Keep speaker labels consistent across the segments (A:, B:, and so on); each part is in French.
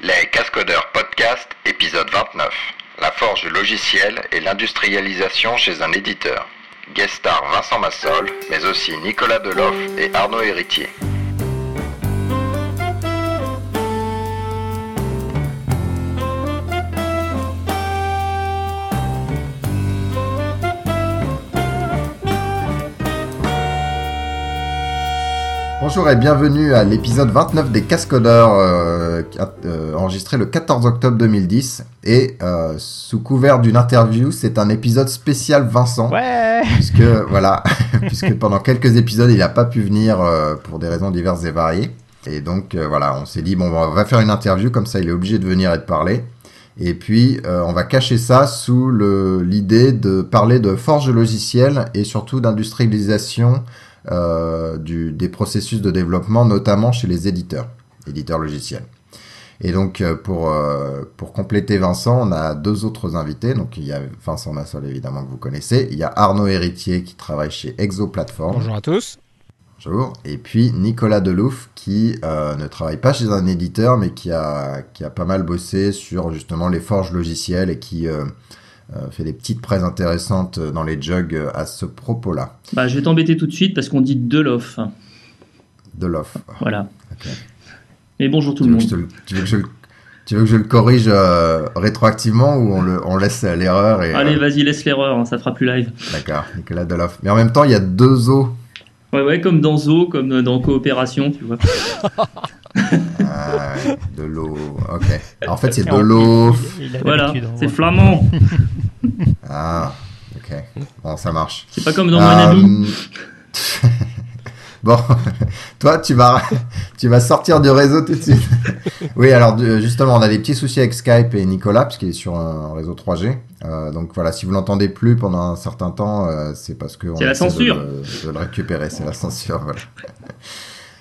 A: Les Cascodeurs Podcast, épisode 29. La forge logicielle et l'industrialisation chez un éditeur. Guest star Vincent Massol, mais aussi Nicolas Deloff et Arnaud Héritier.
B: Bonjour et bienvenue à l'épisode 29 des Cascodeurs, euh, euh, enregistré le 14 octobre 2010. Et euh, sous couvert d'une interview, c'est un épisode spécial Vincent.
C: Ouais
B: Puisque, voilà, puisque pendant quelques épisodes, il n'a pas pu venir euh, pour des raisons diverses et variées. Et donc, voilà, on s'est dit, bon, on va faire une interview, comme ça il est obligé de venir et de parler. Et puis, on va cacher ça sous l'idée de parler de forge logicielle et surtout d'industrialisation du, des processus de développement, notamment chez les éditeurs, éditeurs logiciels. Et donc, euh, pour, euh, pour compléter Vincent, on a deux autres invités. Donc, il y a Vincent Massol, évidemment, que vous connaissez. Il y a Arnaud Héritier, qui travaille chez Exo Platform.
C: Bonjour à tous.
B: Bonjour. Et puis Nicolas Delouf qui euh, ne travaille pas chez un éditeur mais qui a, qui a pas mal bossé sur justement les forges logicielles et qui euh, euh, fait des petites prêts intéressantes dans les jugs euh, à ce propos-là.
D: Bah, je vais t'embêter tout de suite parce qu'on dit Delof.
B: Delof.
D: Voilà.
B: Ok.
D: Mais bonjour tout
B: Tu
D: le monde.
B: te tu veux que je le- tu veux que je le corrige euh, rétroactivement ou on, le, on laisse l'erreur et,
D: Allez,
B: euh,
D: vas-y, laisse l'erreur, hein, ça fera plus live.
B: D'accord, Nicolas Delof. Mais en même temps, il y a deux O.
D: Ouais, ouais, comme dans Zo, comme dans Coopération, tu vois.
B: Ah, ouais, de l'eau. Ok. En fait, c'est de l'eau.
D: Voilà, c'est flamand.
B: Ah, ok. Bon, ça marche.
D: C'est pas comme dans
B: Euh,
D: Wanadoo.
B: bon, toi, tu vas, tu vas sortir du réseau tout de suite. oui, alors justement, on a des petits soucis avec Skype et Nicolas, puisqu'il est sur un réseau 3G. Euh, donc voilà, si vous l'entendez plus pendant un certain temps, euh, c'est parce que on
D: C'est la
B: essaie de
D: censure.
B: le- De, le récupérer, c'est la censure. Voilà.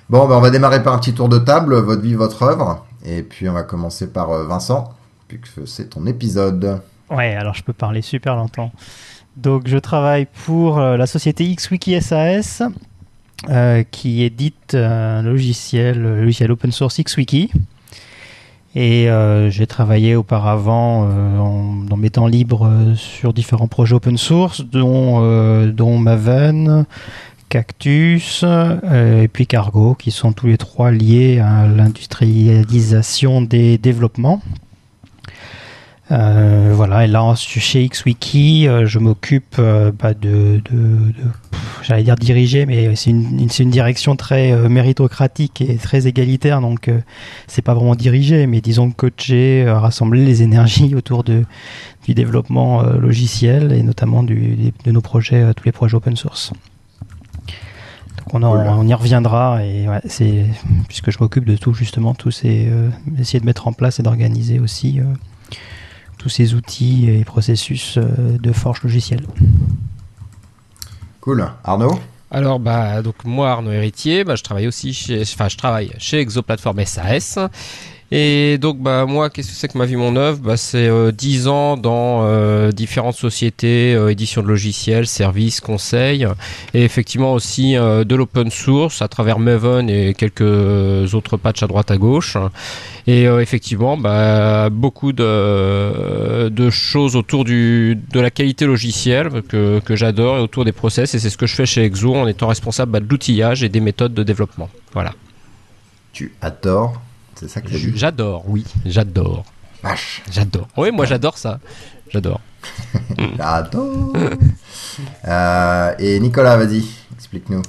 B: Bon, ben, on va démarrer par un petit tour de table, votre vie, votre œuvre. Et puis on va commencer par euh, Vincent, puisque c'est ton épisode.
C: Ouais, alors je peux parler super longtemps. Donc je travaille pour euh, la société XWiki SAS euh, qui édite un logiciel, logiciel open source XWiki. Et j'ai travaillé auparavant dans mes temps libres sur différents projets open source, dont Maven, Cactus euh, et puis Cargo, qui sont tous les trois liés à l'industrialisation des développements. Euh, voilà, et là chez XWiki, euh, je m'occupe bah, de, j'allais dire diriger, mais c'est une, direction très méritocratique et très égalitaire, donc c'est pas vraiment diriger, mais disons coacher, rassembler les énergies autour de, du développement logiciel et notamment de nos projets, tous les projets open source. Donc on, en-
B: Cool.
C: on y reviendra et ouais, c'est puisque je m'occupe de tout justement, tous ces euh, essayer de mettre en place et d'organiser aussi. euh, tous ces outils et processus euh, de forge logicielle.
B: Cool. Arnaud?
E: Alors bah donc moi Arnaud Héritier, bah, je travaille aussi chez enfin je travaille chez Exoplatform SAS. Et donc bah moi qu'est-ce que c'est que ma vie mon œuvre? Bah, c'est euh, 10 ans dans euh, différentes sociétés euh, édition de logiciels, services, conseils et effectivement aussi euh, de l'open source à travers Maven et quelques autres patchs à droite à gauche. Et euh, effectivement bah, beaucoup de, choses autour du, de la qualité logicielle que, que j'adore et autour des process et c'est ce que je fais chez Exo en étant responsable bah, de l'outillage et des méthodes de développement. Voilà.
B: Tu adores C'est ça que
E: J'adore, oui, j'adore,
B: Vache.
E: j'adore. Oui, moi j'adore ça. J'adore.
B: J'adore. Euh, et Nicolas, vas-y, explique-nous.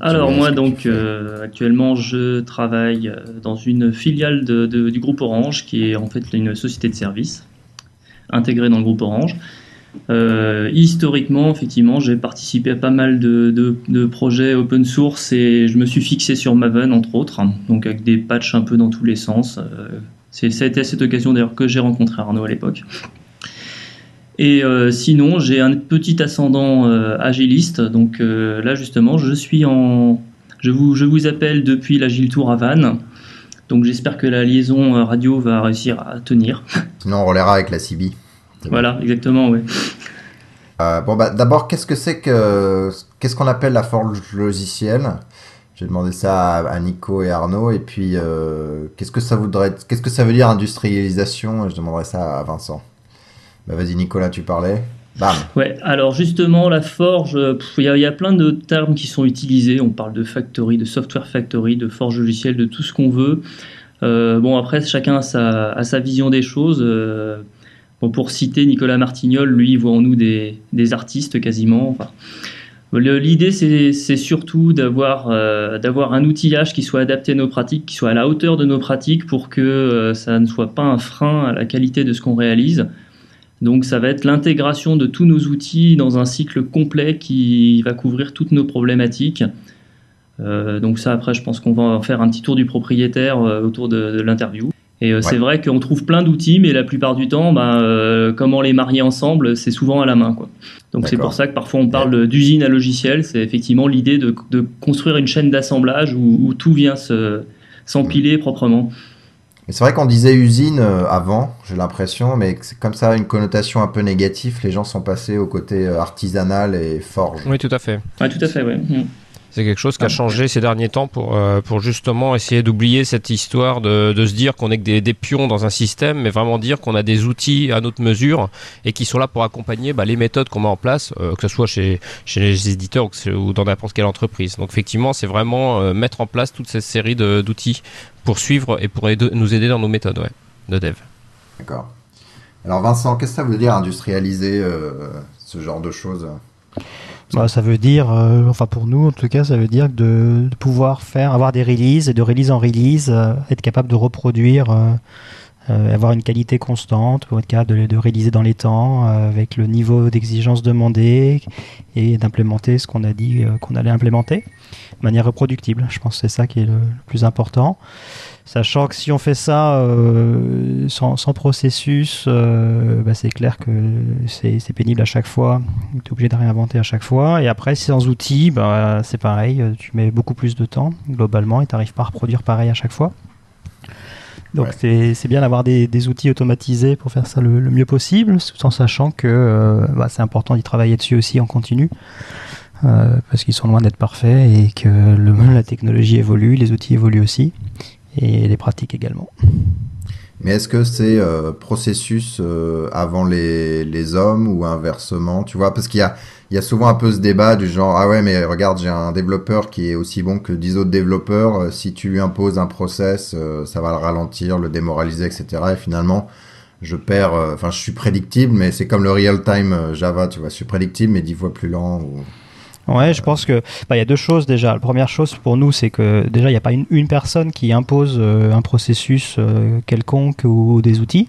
D: Alors moi donc euh, actuellement je travaille euh, dans une filiale de- de- du groupe Orange qui est en fait une société de service intégrée dans le groupe Orange. Euh, historiquement effectivement j'ai participé à pas mal de, projets open source et je me suis fixé sur Maven entre autres donc avec des patchs un peu dans tous les sens. Euh, à cette occasion d'ailleurs que j'ai rencontré Arnaud à l'époque. Et euh, sinon, j'ai un petit ascendant euh, agiliste. Donc là, justement, je suis en. Je vous, je vous appelle depuis l'Agile Tour à Vannes. Donc j'espère que la liaison radio va réussir à tenir.
B: Sinon, on relaiera avec la CB.
D: Voilà, exactement, ouais.
B: Euh, bon, bah, d'abord, qu'est-ce que c'est que. Qu'est-ce qu'on appelle la forge logicielle? Vais demander ça à, Nico et Arnaud. Et puis, euh, qu'est-ce que ça voudrait, qu'est-ce que ça veut dire industrialisation? Je demanderai ça à Vincent. Bah, vas-y, Nicolas, tu parlais. Bam.
D: Ouais, alors justement, la forge, il y, a plein de termes qui sont utilisés. On parle de factory, de software factory, de forge logicielle, de tout ce qu'on veut. Euh, bon, après, chacun a sa, sa vision des choses. Pour citer Nicolas Martignol, lui, voit en nous des, artistes quasiment. L'idée, c'est surtout d'avoir euh, d'avoir un outillage qui soit adapté à nos pratiques, qui soit à la hauteur de nos pratiques pour que euh, ça ne soit pas un frein à la qualité de ce qu'on réalise. Donc ça va être l'intégration de tous nos outils dans un cycle complet qui va couvrir toutes nos problématiques. Euh, donc ça, après, je pense qu'on va faire un petit tour du propriétaire autour de l'interview. Et c'est vrai qu'on trouve plein d'outils, mais la plupart du temps, bah, comment les marier ensemble, c'est souvent à la main. Quoi. Donc c'est pour ça que parfois on parle d'usine à logiciel. C'est effectivement l'idée de, construire une chaîne d'assemblage où, tout vient s'empiler proprement.
B: c'est vrai qu'on disait usine euh, avant, j'ai l'impression, mais c'est comme ça une connotation un peu négative. Les gens sont passés au côté euh, artisanal et forge.
E: Oui, tout à fait.
D: Oui, tout à fait, oui. Mm.
E: C'est quelque chose qui a ah. changé ces derniers temps pour, euh, pour justement essayer d'oublier cette histoire de, de se dire qu'on est que des, des, pions dans un système, mais vraiment dire qu'on a des outils à notre mesure et qui sont là pour accompagner bah, les méthodes qu'on met en place, euh, que ce soit chez, chez les éditeurs ou dans n'importe quelle entreprise. Donc effectivement, c'est vraiment euh, mettre en place toute cette série d'outils pour suivre et pour nous aider dans nos méthodes ouais, de dev.
B: D'accord. Alors Vincent, qu'est-ce que ça veut dire industrialiser ce genre de choses?
C: Bah, ça veut dire, euh, enfin pour nous en tout cas, ça veut dire de, pouvoir faire, avoir des releases et de release en release, euh, être capable de reproduire, euh, avoir une qualité constante, être capable de, de réaliser dans les temps, avec le niveau d'exigence demandé et d'implémenter ce qu'on a dit qu'on allait implémenter de manière reproductible. Je pense que c'est ça qui est le plus important. Sachant que si on fait ça euh, sans, processus, euh, bah, c'est clair que c'est pénible à chaque fois. Tu es obligé de réinventer à chaque fois. Et après, sans outils, bah, c'est pareil. Tu mets beaucoup plus de temps globalement et tu n'arrives pas à reproduire pareil à chaque fois. Donc c'est bien d'avoir des, outils automatisés pour faire ça le, mieux possible, tout en sachant que euh, bah, c'est important d'y travailler dessus aussi en continu. parce qu'ils sont loin d'être parfaits et que le, la technologie évolue, les outils évoluent aussi et les pratiques également.
B: Mais est-ce que c'est euh, processus euh, avant les, les, hommes ou inversement Tu vois, parce qu'il y a, il y a souvent un peu ce débat du genre Ah ouais, mais regarde, j'ai un développeur qui est aussi bon que 10 autres développeurs. Euh, si tu lui imposes un process, ça va le ralentir, le démoraliser, etc. Et finalement, je perds. Enfin, je suis prédictible, mais c'est comme le real-time Java, tu vois. Je suis prédictible, mais 10 fois plus lent.
C: Ouais, je pense que bah, il y a deux choses déjà. La première chose pour nous, c'est que déjà il n'y a pas une, personne qui impose euh, un processus euh, quelconque ou des outils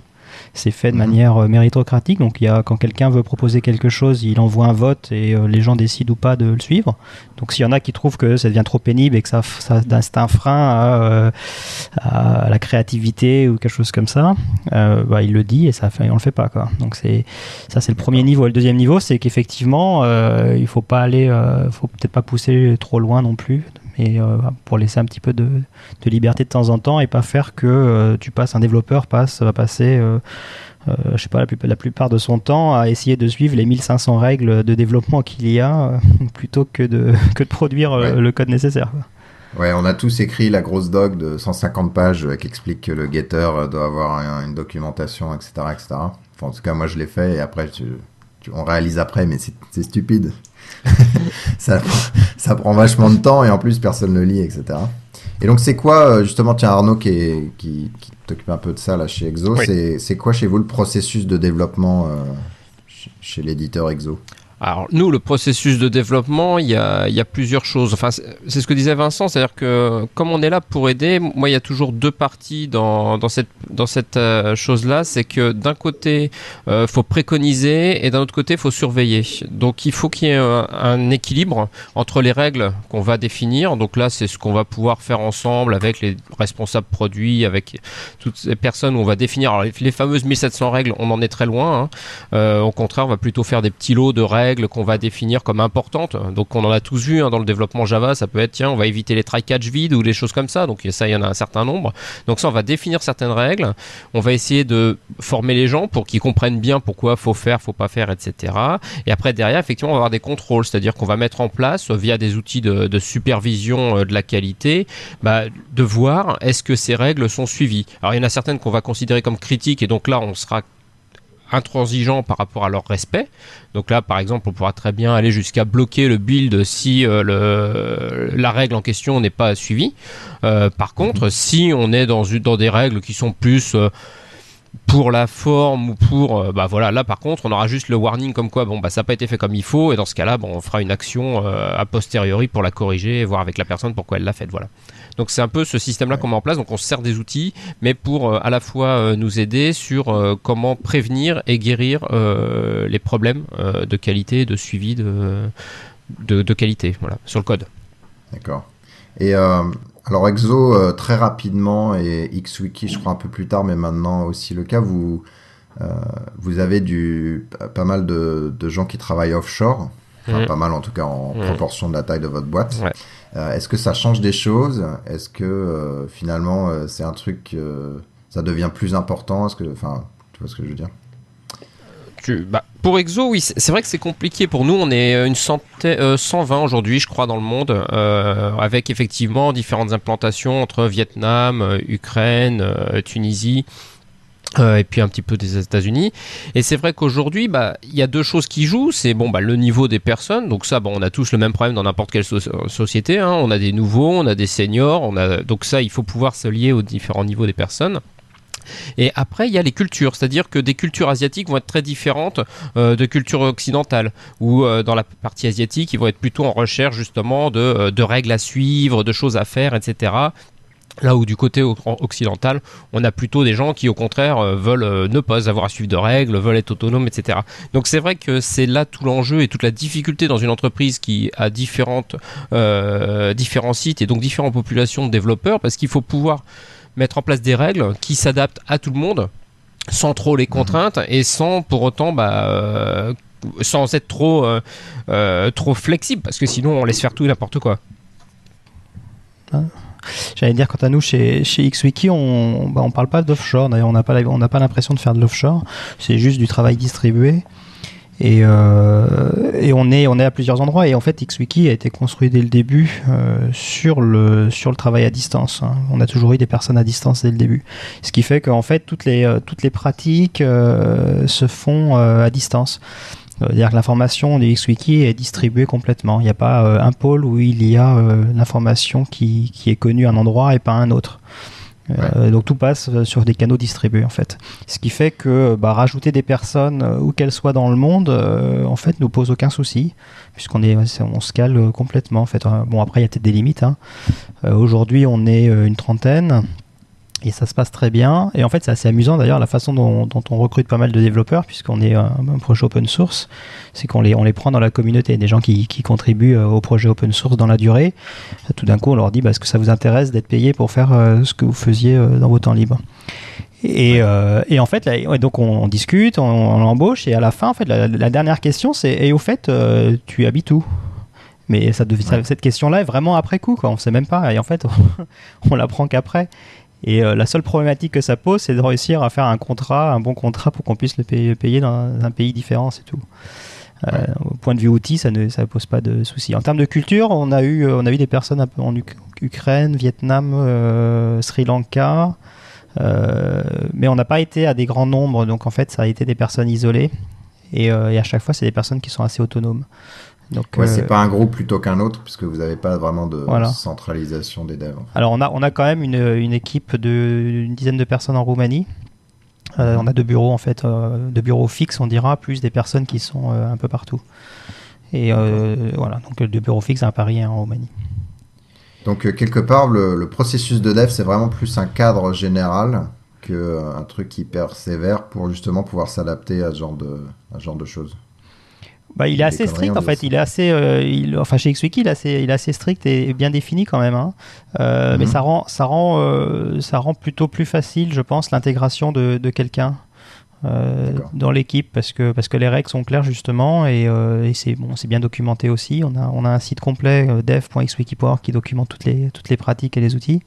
C: c'est fait de mhm. manière euh, méritocratique. Donc, il y a, quand quelqu'un veut proposer quelque chose, il envoie un vote et euh, les gens décident ou pas de le suivre. Donc, s'il y en a qui trouvent que ça devient trop pénible et que ça, ça c'est un frein à, euh, à, la créativité ou quelque chose comme ça, bah, il le dit et ça fait, on le fait pas. Quoi. Donc, c'est, ça, c'est le premier niveau. Le deuxième niveau, c'est qu'effectivement, il faut pas aller, faut peut-être pas pousser trop loin non plus mais euh, pour laisser un petit peu de, liberté de temps en temps et pas faire que euh, tu passes un développeur passe va passer euh, je sais pas la, la, plupart de son temps à essayer de suivre les 1500 règles de développement qu'il y a plutôt que de que de produire le code nécessaire.
B: Ouais, on a tous écrit la grosse doc de 150 pages qui explique que le getter doit avoir une documentation, etc., etc. Enfin, en tout cas, moi, je l'ai fait et après, on réalise après, mais c'est stupide. ça, ça prend vachement de temps et en plus personne ne lit, etc. Et donc c'est quoi, euh, justement, tiens Arnaud qui, qui, qui t'occupe un peu de ça là chez Exo, c'est quoi chez vous le processus de développement euh, chez l'éditeur Exo?
E: Alors nous, le processus de développement, il y a, il y a plusieurs choses. Enfin, c'est ce que disait Vincent, c'est-à-dire que comme on est là pour aider, moi, il y a toujours deux parties dans, dans cette, dans cette euh, chose-là. C'est que d'un côté, euh, faut préconiser et d'un autre côté, faut surveiller. Donc il faut qu'il y ait un, équilibre entre les règles qu'on va définir. Donc là, c'est ce qu'on va pouvoir faire ensemble avec les responsables produits, avec toutes ces personnes où on va définir. Alors les, fameuses 1700 règles, on en est très loin. Hein. Euh, au contraire, on va plutôt faire des petits lots de règles qu'on va définir comme importantes. Donc on en a tous vu hein, dans le développement Java, ça peut être tiens, on va éviter les try-catch vides ou des choses comme ça. Donc ça, il y en a un certain nombre. Donc ça, on va définir certaines règles. On va essayer de former les gens pour qu'ils comprennent bien pourquoi faut faire, faut pas faire, etc. Et après derrière, effectivement, on va avoir des contrôles, c'est-à-dire qu'on va mettre en place via des outils de, supervision euh, de la qualité, bah, de voir est-ce que ces règles sont suivies. Alors il y en a certaines qu'on va considérer comme critiques et donc là on sera intransigeant par rapport à leur respect. Donc là, par exemple, on pourra très bien aller jusqu'à bloquer le build si euh, le, la règle en question n'est pas suivie. Euh, par contre, si on est dans, dans des règles qui sont plus euh, pour la forme ou pour bah voilà. Là par contre on aura juste le warning comme quoi bon bah ça n'a pas été fait comme il faut. Et dans ce cas là bon, on fera une action a posteriori pour la corriger et voir avec la personne pourquoi elle l'a faite. Voilà donc c'est un peu ce système-là qu'on met en place. Donc on se sert des outils, mais pour euh, à la fois euh, nous aider sur euh, comment prévenir et guérir les problèmes de qualité, de suivi de, de, qualité, voilà, sur le code.
B: D'accord. Et alors Exo très rapidement et XWiki je crois un peu plus tard, mais maintenant aussi le cas. Vous vous avez du pas mal de, de gens qui travaillent offshore. Enfin, mmh. pas mal en tout cas en mmh. proportion de la taille de votre boîte. Ouais. Euh, est-ce que ça change des choses? Est-ce que euh, finalement euh, c'est un truc, ça devient plus important? Est-ce que, enfin, tu vois ce que je veux dire?
E: Bah, pour Exo, oui, c'est vrai que c'est compliqué pour nous. On est une centaine, 120 aujourd'hui, je crois, dans le monde, avec effectivement différentes implantations entre Vietnam, Ukraine, Tunisie. Euh, et puis un petit peu des États-Unis. Et c'est vrai qu'aujourd'hui, bah, il y a deux choses qui jouent. C'est bon, bah, le niveau des personnes. Donc ça, bon, on a tous le même problème dans n'importe quelle société. Hein. On a des nouveaux, on a des seniors. On a donc ça, il faut pouvoir se lier aux différents niveaux des personnes. Et après, il y a les cultures, c'est-à-dire que des cultures asiatiques vont être très différentes euh, de cultures occidentales, ou euh, dans la partie asiatique, ils vont être plutôt en recherche justement de, de, règles à suivre, de choses à faire, etc. Là où du côté occidental, on a plutôt des gens qui au contraire euh, veulent euh, ne pas avoir à suivre de règles, veulent être autonomes, etc. Donc c'est vrai que c'est là tout l'enjeu et toute la difficulté dans une entreprise qui a différentes, euh, différents sites et donc différentes populations de développeurs, parce qu'il faut pouvoir mettre en place des règles qui s'adaptent à tout le monde, sans trop les mhm. contraintes et sans pour autant bah, sans être trop, trop flexible, parce que sinon on laisse faire tout et n'importe quoi.
C: J'allais dire, quant à nous, chez, chez XWiki, on bah, on parle pas d'offshore. D'ailleurs, on n'a pas, on pas l'impression de faire de l'offshore. C'est juste du travail distribué. Et, euh, et, on, est, on est à plusieurs endroits. Et en fait, XWiki a été construit dès le début euh, sur, le, sur le travail à distance. Hein. On a toujours eu des personnes à distance dès le début. Ce qui fait qu'en fait, toutes les, euh, toutes les pratiques se font à distance. C'est-à-dire que l'information du XWiki est distribuée complètement. Il n'y a pas euh, un pôle où il y a euh, l'information qui, qui, est connue à un endroit et pas à un autre. Euh, donc tout passe sur des canaux distribués en fait. Ce qui fait que bah, rajouter des personnes où qu'elles soient dans le monde, en fait, nous pose aucun souci puisqu'on est, on se cale complètement en fait. Bon après il y a peut-être des limites. Hein. Aujourd'hui on est une trentaine et ça se passe très bien. Et en fait, c'est assez amusant d'ailleurs la façon dont, on recrute pas mal de développeurs, puisqu'on est un, projet open source, c'est qu'on les, on les prend dans la communauté, des gens qui, contribuent euh, au projet open source dans la durée. Tout d'un coup, on leur dit bah, est-ce que ça vous intéresse d'être payé pour faire euh, ce que vous faisiez euh, dans vos temps libres? Et, et, en fait, là, donc on, discute, on, on, embauche, et à la fin, en fait, la, dernière question, c'est et au fait, tu habites où? Mais ça, cette question-là est vraiment après coup, quoi. On sait même pas. Et en fait, on, on l'apprend qu'après. Et euh, la seule problématique que ça pose, c'est de réussir à faire un contrat, un bon contrat pour qu'on puisse le payer, dans un pays différent, c'est tout. Euh, au point de vue outils, ça ne ça pose pas de soucis. En termes de culture, on a eu, on a eu des personnes un peu en Ukraine, Vietnam, euh, Sri Lanka, mais on n'a pas été à des grands nombres, donc en fait, ça a été des personnes isolées. Et, et à chaque fois, c'est des personnes qui sont assez autonomes.
B: Donc, ouais, c'est euh, pas un groupe plutôt qu'un autre, puisque vous n'avez pas vraiment de centralisation des devs.
C: Alors, on a, on a quand même une, une équipe d'une dizaine de personnes en Roumanie. Euh, on a deux bureaux, en fait, euh, deux bureaux fixes, on dira, plus des personnes qui sont un peu partout. Et voilà, donc deux bureaux fixes à Paris et en Roumanie.
B: Donc, quelque part, le, le processus de dev, c'est vraiment plus un cadre général qu'un truc hyper sévère pour justement pouvoir s'adapter à ce genre de, à ce genre de choses.
C: Bah, il est assez strict en fait. Il est assez, euh, il, enfin chez XWiki, il est assez, il est assez strict et bien défini quand même. Hein. Euh, mais mhm. ça rend, ça rend, euh, ça rend plutôt plus facile, je pense, l'intégration de, de quelqu'un. dans l'équipe parce que, parce que les règles sont claires justement et, et c'est bon, bien documenté aussi. On a, on a un site complet dev.xwiki.org qui documente toutes les, toutes les pratiques et les outils.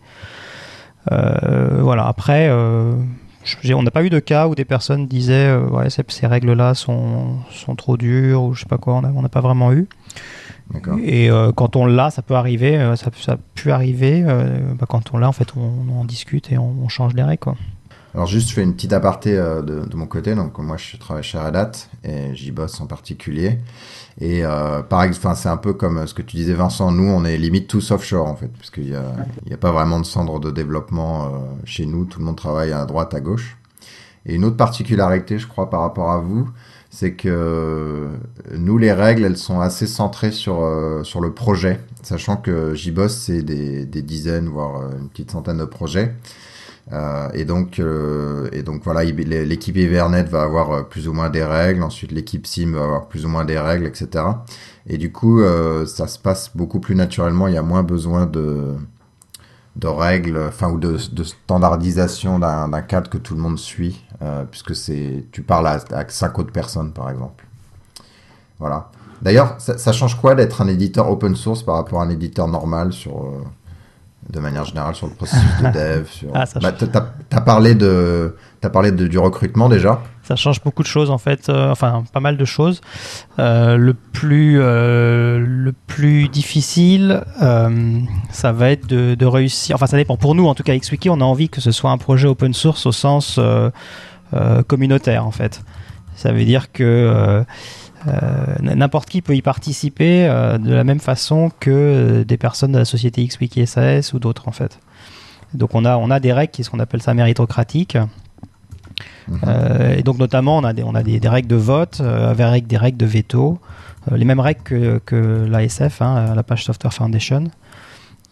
C: voilà, après, on n'a pas eu de cas où des personnes disaient ouais, ces, règles-là sont, sont trop dures ou je sais pas quoi, on n'a pas vraiment eu. Et euh, quand on l'a, ça peut arriver, euh, ça, pu arriver. Euh, bah, quand on l'a, en fait, on, en discute et on, change les règles. Quoi.
B: Alors juste, je fais une petite aparté de, de, mon côté. Donc moi, je travaille chez Red Hat et j'y bosse en particulier. Et par exemple, c'est un peu comme ce que tu disais, Vincent. Nous, on est limite tous offshore en fait, parce qu'il n'y a, a pas vraiment de centre de développement chez nous. Tout le monde travaille à droite, à gauche. Et une autre particularité, je crois, par rapport à vous, c'est que nous, les règles, elles sont assez centrées sur, euh, sur le projet, sachant que JBoss, c'est des, des, dizaines, voire euh, une petite centaine de projets. Euh, et donc, euh, et donc voilà, l'équipe Evernet va avoir plus ou moins des règles. Ensuite, l'équipe Sim va avoir plus ou moins des règles, etc. Et du coup, ça se passe beaucoup plus naturellement. Il y a moins besoin de de règles, enfin ou de, standardisation d'un cadre que tout le monde suit, euh, puisque c'est tu parles à, à, cinq autres personnes par exemple. Voilà. D'ailleurs, ça, ça, change quoi d'être un éditeur open source par rapport à un éditeur normal sur euh, de manière générale sur le processus de dev sur... ah, bah, as, parlé de as parlé de, du recrutement déjà
C: ça change beaucoup de choses en fait, euh, enfin pas mal de choses. Euh, le plus euh, le plus difficile, ça va être de, de, réussir. Enfin ça dépend. Pour nous en tout cas, XWiki, on a envie que ce soit un projet open source au sens communautaire en fait. Ça veut dire que n'importe qui peut y participer de la même façon que des personnes de la société XWiki SAS ou d'autres en fait. Donc on a, on a des règles qui sont, qu'on appelle ça méritocratiques, Mhm. Euh, et donc notamment, on a des, on a des, règles de vote euh, avec des règles de veto, euh, les mêmes règles que, que l'ASF, hein, la Page Software Foundation.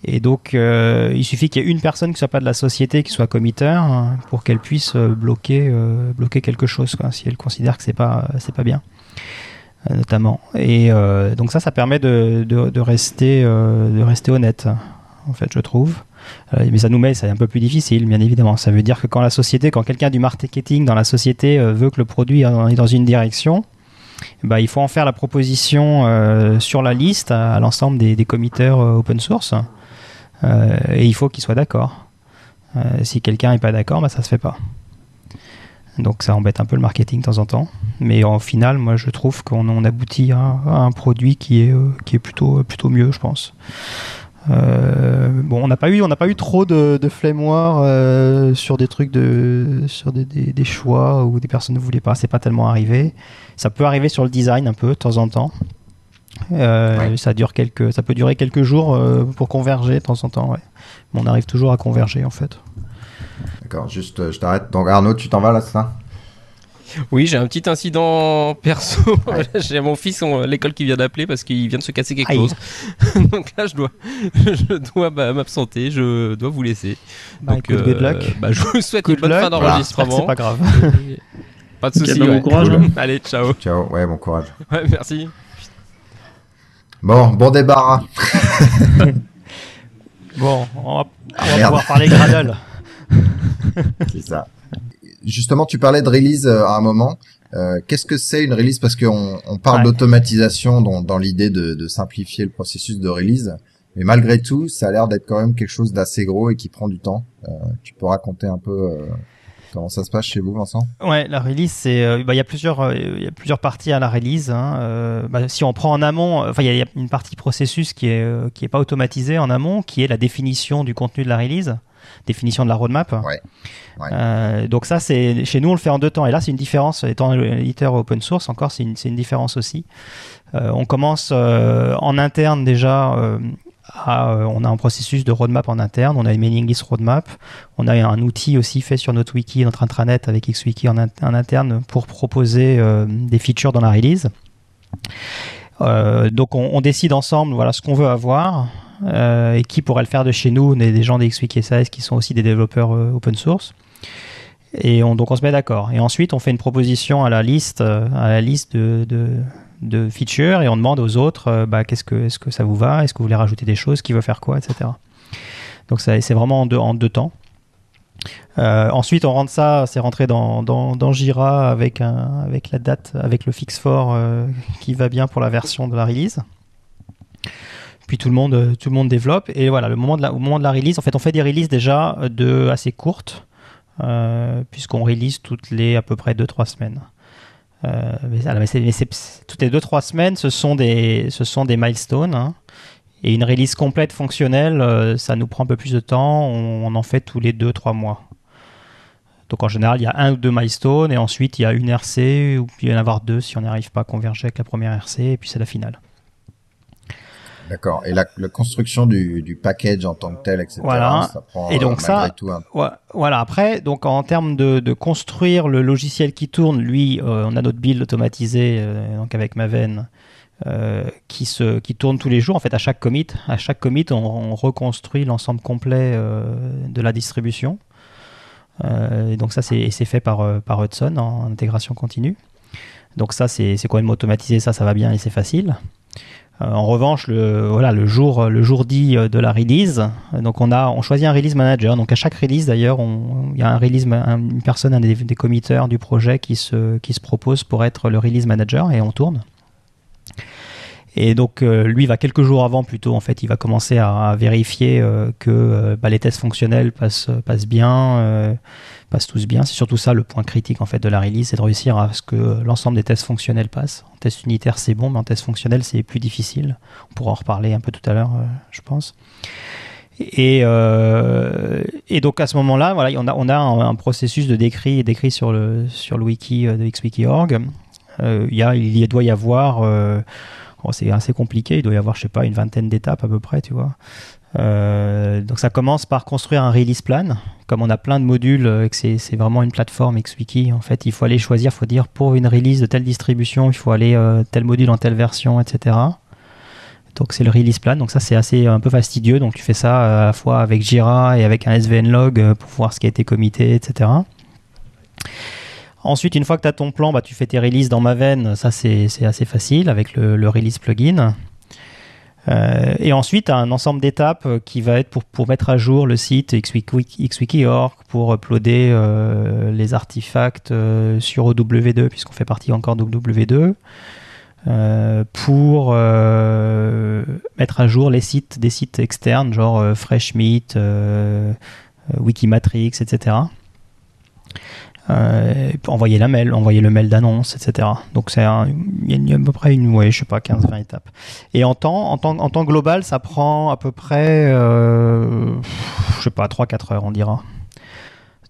C: Et donc, il suffit qu'il y ait une personne qui soit pas de la société, qui soit committeur, hein, pour qu'elle puisse bloquer, bloquer quelque chose, quoi, si elle considère que c'est pas, c'est pas bien, notamment. Et donc ça, ça permet de, de, rester, de rester honnête, en fait, je trouve. Euh, mais ça nous met, c'est un peu plus difficile, bien évidemment. Ça veut dire que quand la société, quand quelqu'un du marketing dans la société euh, veut que le produit est dans une direction, bah, il faut en faire la proposition euh, sur la liste à, l'ensemble des, des committeurs open source. et il faut qu'ils soient d'accord. si quelqu'un n'est pas d'accord, bah, ça se fait pas. Donc ça embête un peu le marketing de temps en temps. Mais en final, moi je trouve qu'on aboutit à, à, un produit qui est, qui est plutôt, plutôt mieux, je pense. Euh, bon, on n'a pas eu, on n'a pas eu trop de, de euh, sur des trucs de, sur des, des, choix où des personnes ne voulaient pas. C'est pas tellement arrivé. Ça peut arriver sur le design un peu de temps en temps. Euh, ça dure quelques, ça peut durer quelques jours pour converger de temps en temps. Ouais. Mais on arrive toujours à converger en fait.
B: D'accord. Juste, je t'arrête. Donc Arnaud, tu t'en vas là, c'est ça?
E: Oui, j'ai un petit incident perso. j'ai mon fils à l'école qui vient d'appeler parce qu'il vient de se casser quelque chose. Donc là, je dois, je dois bah, m'absenter, je dois vous laisser.
C: Bah, Donc, good luck.
E: Euh, bah, je vous souhaite une bonne fin d'enregistrement.
C: C'est pas grave.
E: pas de soucis.
D: Bon courage.
E: Allez, ciao.
B: Ciao, ouais, bon courage.
E: Ouais, merci.
B: Bon, bon débarras.
C: bon, on va, on va pouvoir parler Gradle.
B: C'est ça justement, tu parlais de release euh, à un moment. Euh, qu'est-ce que c'est une release? Parce qu'on on parle d'automatisation dans, dans l'idée de, de, simplifier le processus de release. Mais malgré tout, ça a l'air d'être quand même quelque chose d'assez gros et qui prend du temps. Euh, tu peux raconter un peu euh, comment ça se passe chez vous, Vincent?
C: Ouais, la release, c'est euh, bah, il y a plusieurs il y a plusieurs parties à la release. Hein. Bah, si on prend en amont, enfin il y, a une partie processus qui est qui est pas automatisée en amont, qui est la définition du contenu de la release définition de la roadmap.
B: Ouais.
C: Euh, donc ça, c'est chez nous, on le fait en deux temps. Et là, c'est une différence. Étant éditeur open source, encore, c'est une, une, différence aussi. Euh, on commence euh, en interne déjà. À, on a un processus de roadmap en interne, on a une mailing list roadmap, on a un outil aussi fait sur notre wiki, notre intranet avec XWiki en, interne pour proposer des features dans la release. donc on, on, décide ensemble voilà ce qu'on veut avoir et qui pourrait le faire de chez nous, des, des gens des qui sont aussi des développeurs euh, open source. Et on, donc on se met d'accord. Et ensuite, on fait une proposition à la liste, euh, à la liste de, features et on demande aux autres, bah, qu'est-ce que, est-ce que ça vous va, est-ce que vous voulez rajouter des choses, qui veut faire quoi, etc. Donc c'est vraiment en deux, temps. ensuite, on rentre ça, c'est rentré dans, dans, Jira avec, un, avec la date, avec le fix for qui va bien pour la version de la release. Puis tout le monde, tout le monde développe. Et voilà, au moment de la release, en fait, on fait des releases déjà de assez courtes, puisqu'on release toutes les à peu près 2-3 semaines. Euh, mais, toutes les 2-3 semaines, ce sont des, ce sont des milestones. Hein. Et une release complète fonctionnelle, euh, ça nous prend un peu plus de temps. On, en fait tous les 2-3 mois. Donc en général, il y a un ou deux milestones et ensuite il y a une RC ou il y en avoir deux si on n'arrive pas à converger avec la première RC et puis c'est la finale.
B: D'accord. Et la, la construction du, du, package en tant que tel, etc.
C: Voilà. Ça prend, et donc euh, ça, tout voilà. Après, donc en termes de, de, construire le logiciel qui tourne, lui, euh, on a notre build automatisé, euh, donc avec Maven, qui se, qui tourne tous les jours. En fait, à chaque commit, à chaque commit, on, on reconstruit l'ensemble complet de la distribution. et donc ça, c'est fait par par Hudson en intégration continue. Donc ça, c'est quand même automatisé, ça, ça va bien et c'est facile. Euh, en revanche, le, voilà, le, jour, le jour dit euh, de la release, donc on, a, on choisit un release manager. Donc à chaque release, d'ailleurs, il y a un release, une personne, un des, des committeurs du projet qui se, qui se propose pour être le release manager et on tourne. Et donc euh, lui va quelques jours avant plutôt en fait il va commencer à, vérifier que bah, les tests fonctionnels passent, passent bien, passent tous bien. C'est surtout ça le point critique en fait de la release, c'est de réussir à ce que l'ensemble des tests fonctionnels passent. En test unitaire c'est bon, mais en test fonctionnel c'est plus difficile. On pourra en reparler un peu tout à l'heure, euh, je pense. Et, euh, et, donc à ce moment-là, voilà, on a, on a un, processus de décrit, décrit sur le sur le wiki euh, de xwiki.org. il, y doit y avoir, c'est assez compliqué, il doit y avoir, je sais pas, une vingtaine d'étapes à peu près, tu vois. Euh, donc ça commence par construire un release plan. Comme on a plein de modules euh, et que c'est vraiment une plateforme XWiki, en fait, il faut aller choisir, il faut dire pour une release de telle distribution, il faut aller euh, tel module en telle version, etc. Donc c'est le release plan. Donc ça c'est assez un peu fastidieux. Donc tu fais ça à la fois avec Jira et avec un SVN log pour voir ce qui a été commité, etc. Ensuite, une fois que tu as ton plan, bah, tu fais tes releases dans Maven. Ça c'est assez facile avec le, le release plugin. Euh, et ensuite, un ensemble d'étapes euh, qui va être pour, pour mettre à jour le site xwiki.org, pour uploader euh, les artefacts sur OW2, puisqu'on fait partie encore d'OW2, pour mettre à jour les sites des sites externes, genre FreshMeat, Wikimatrix, etc euh, envoyer la mail, envoyer le mail d'annonce, etc. Donc c'est il y a à peu près une, je sais pas, 15-20 étapes. Et en temps, en temps, en temps global, ça prend à peu près, euh, je sais pas, 3-4 heures, on dira.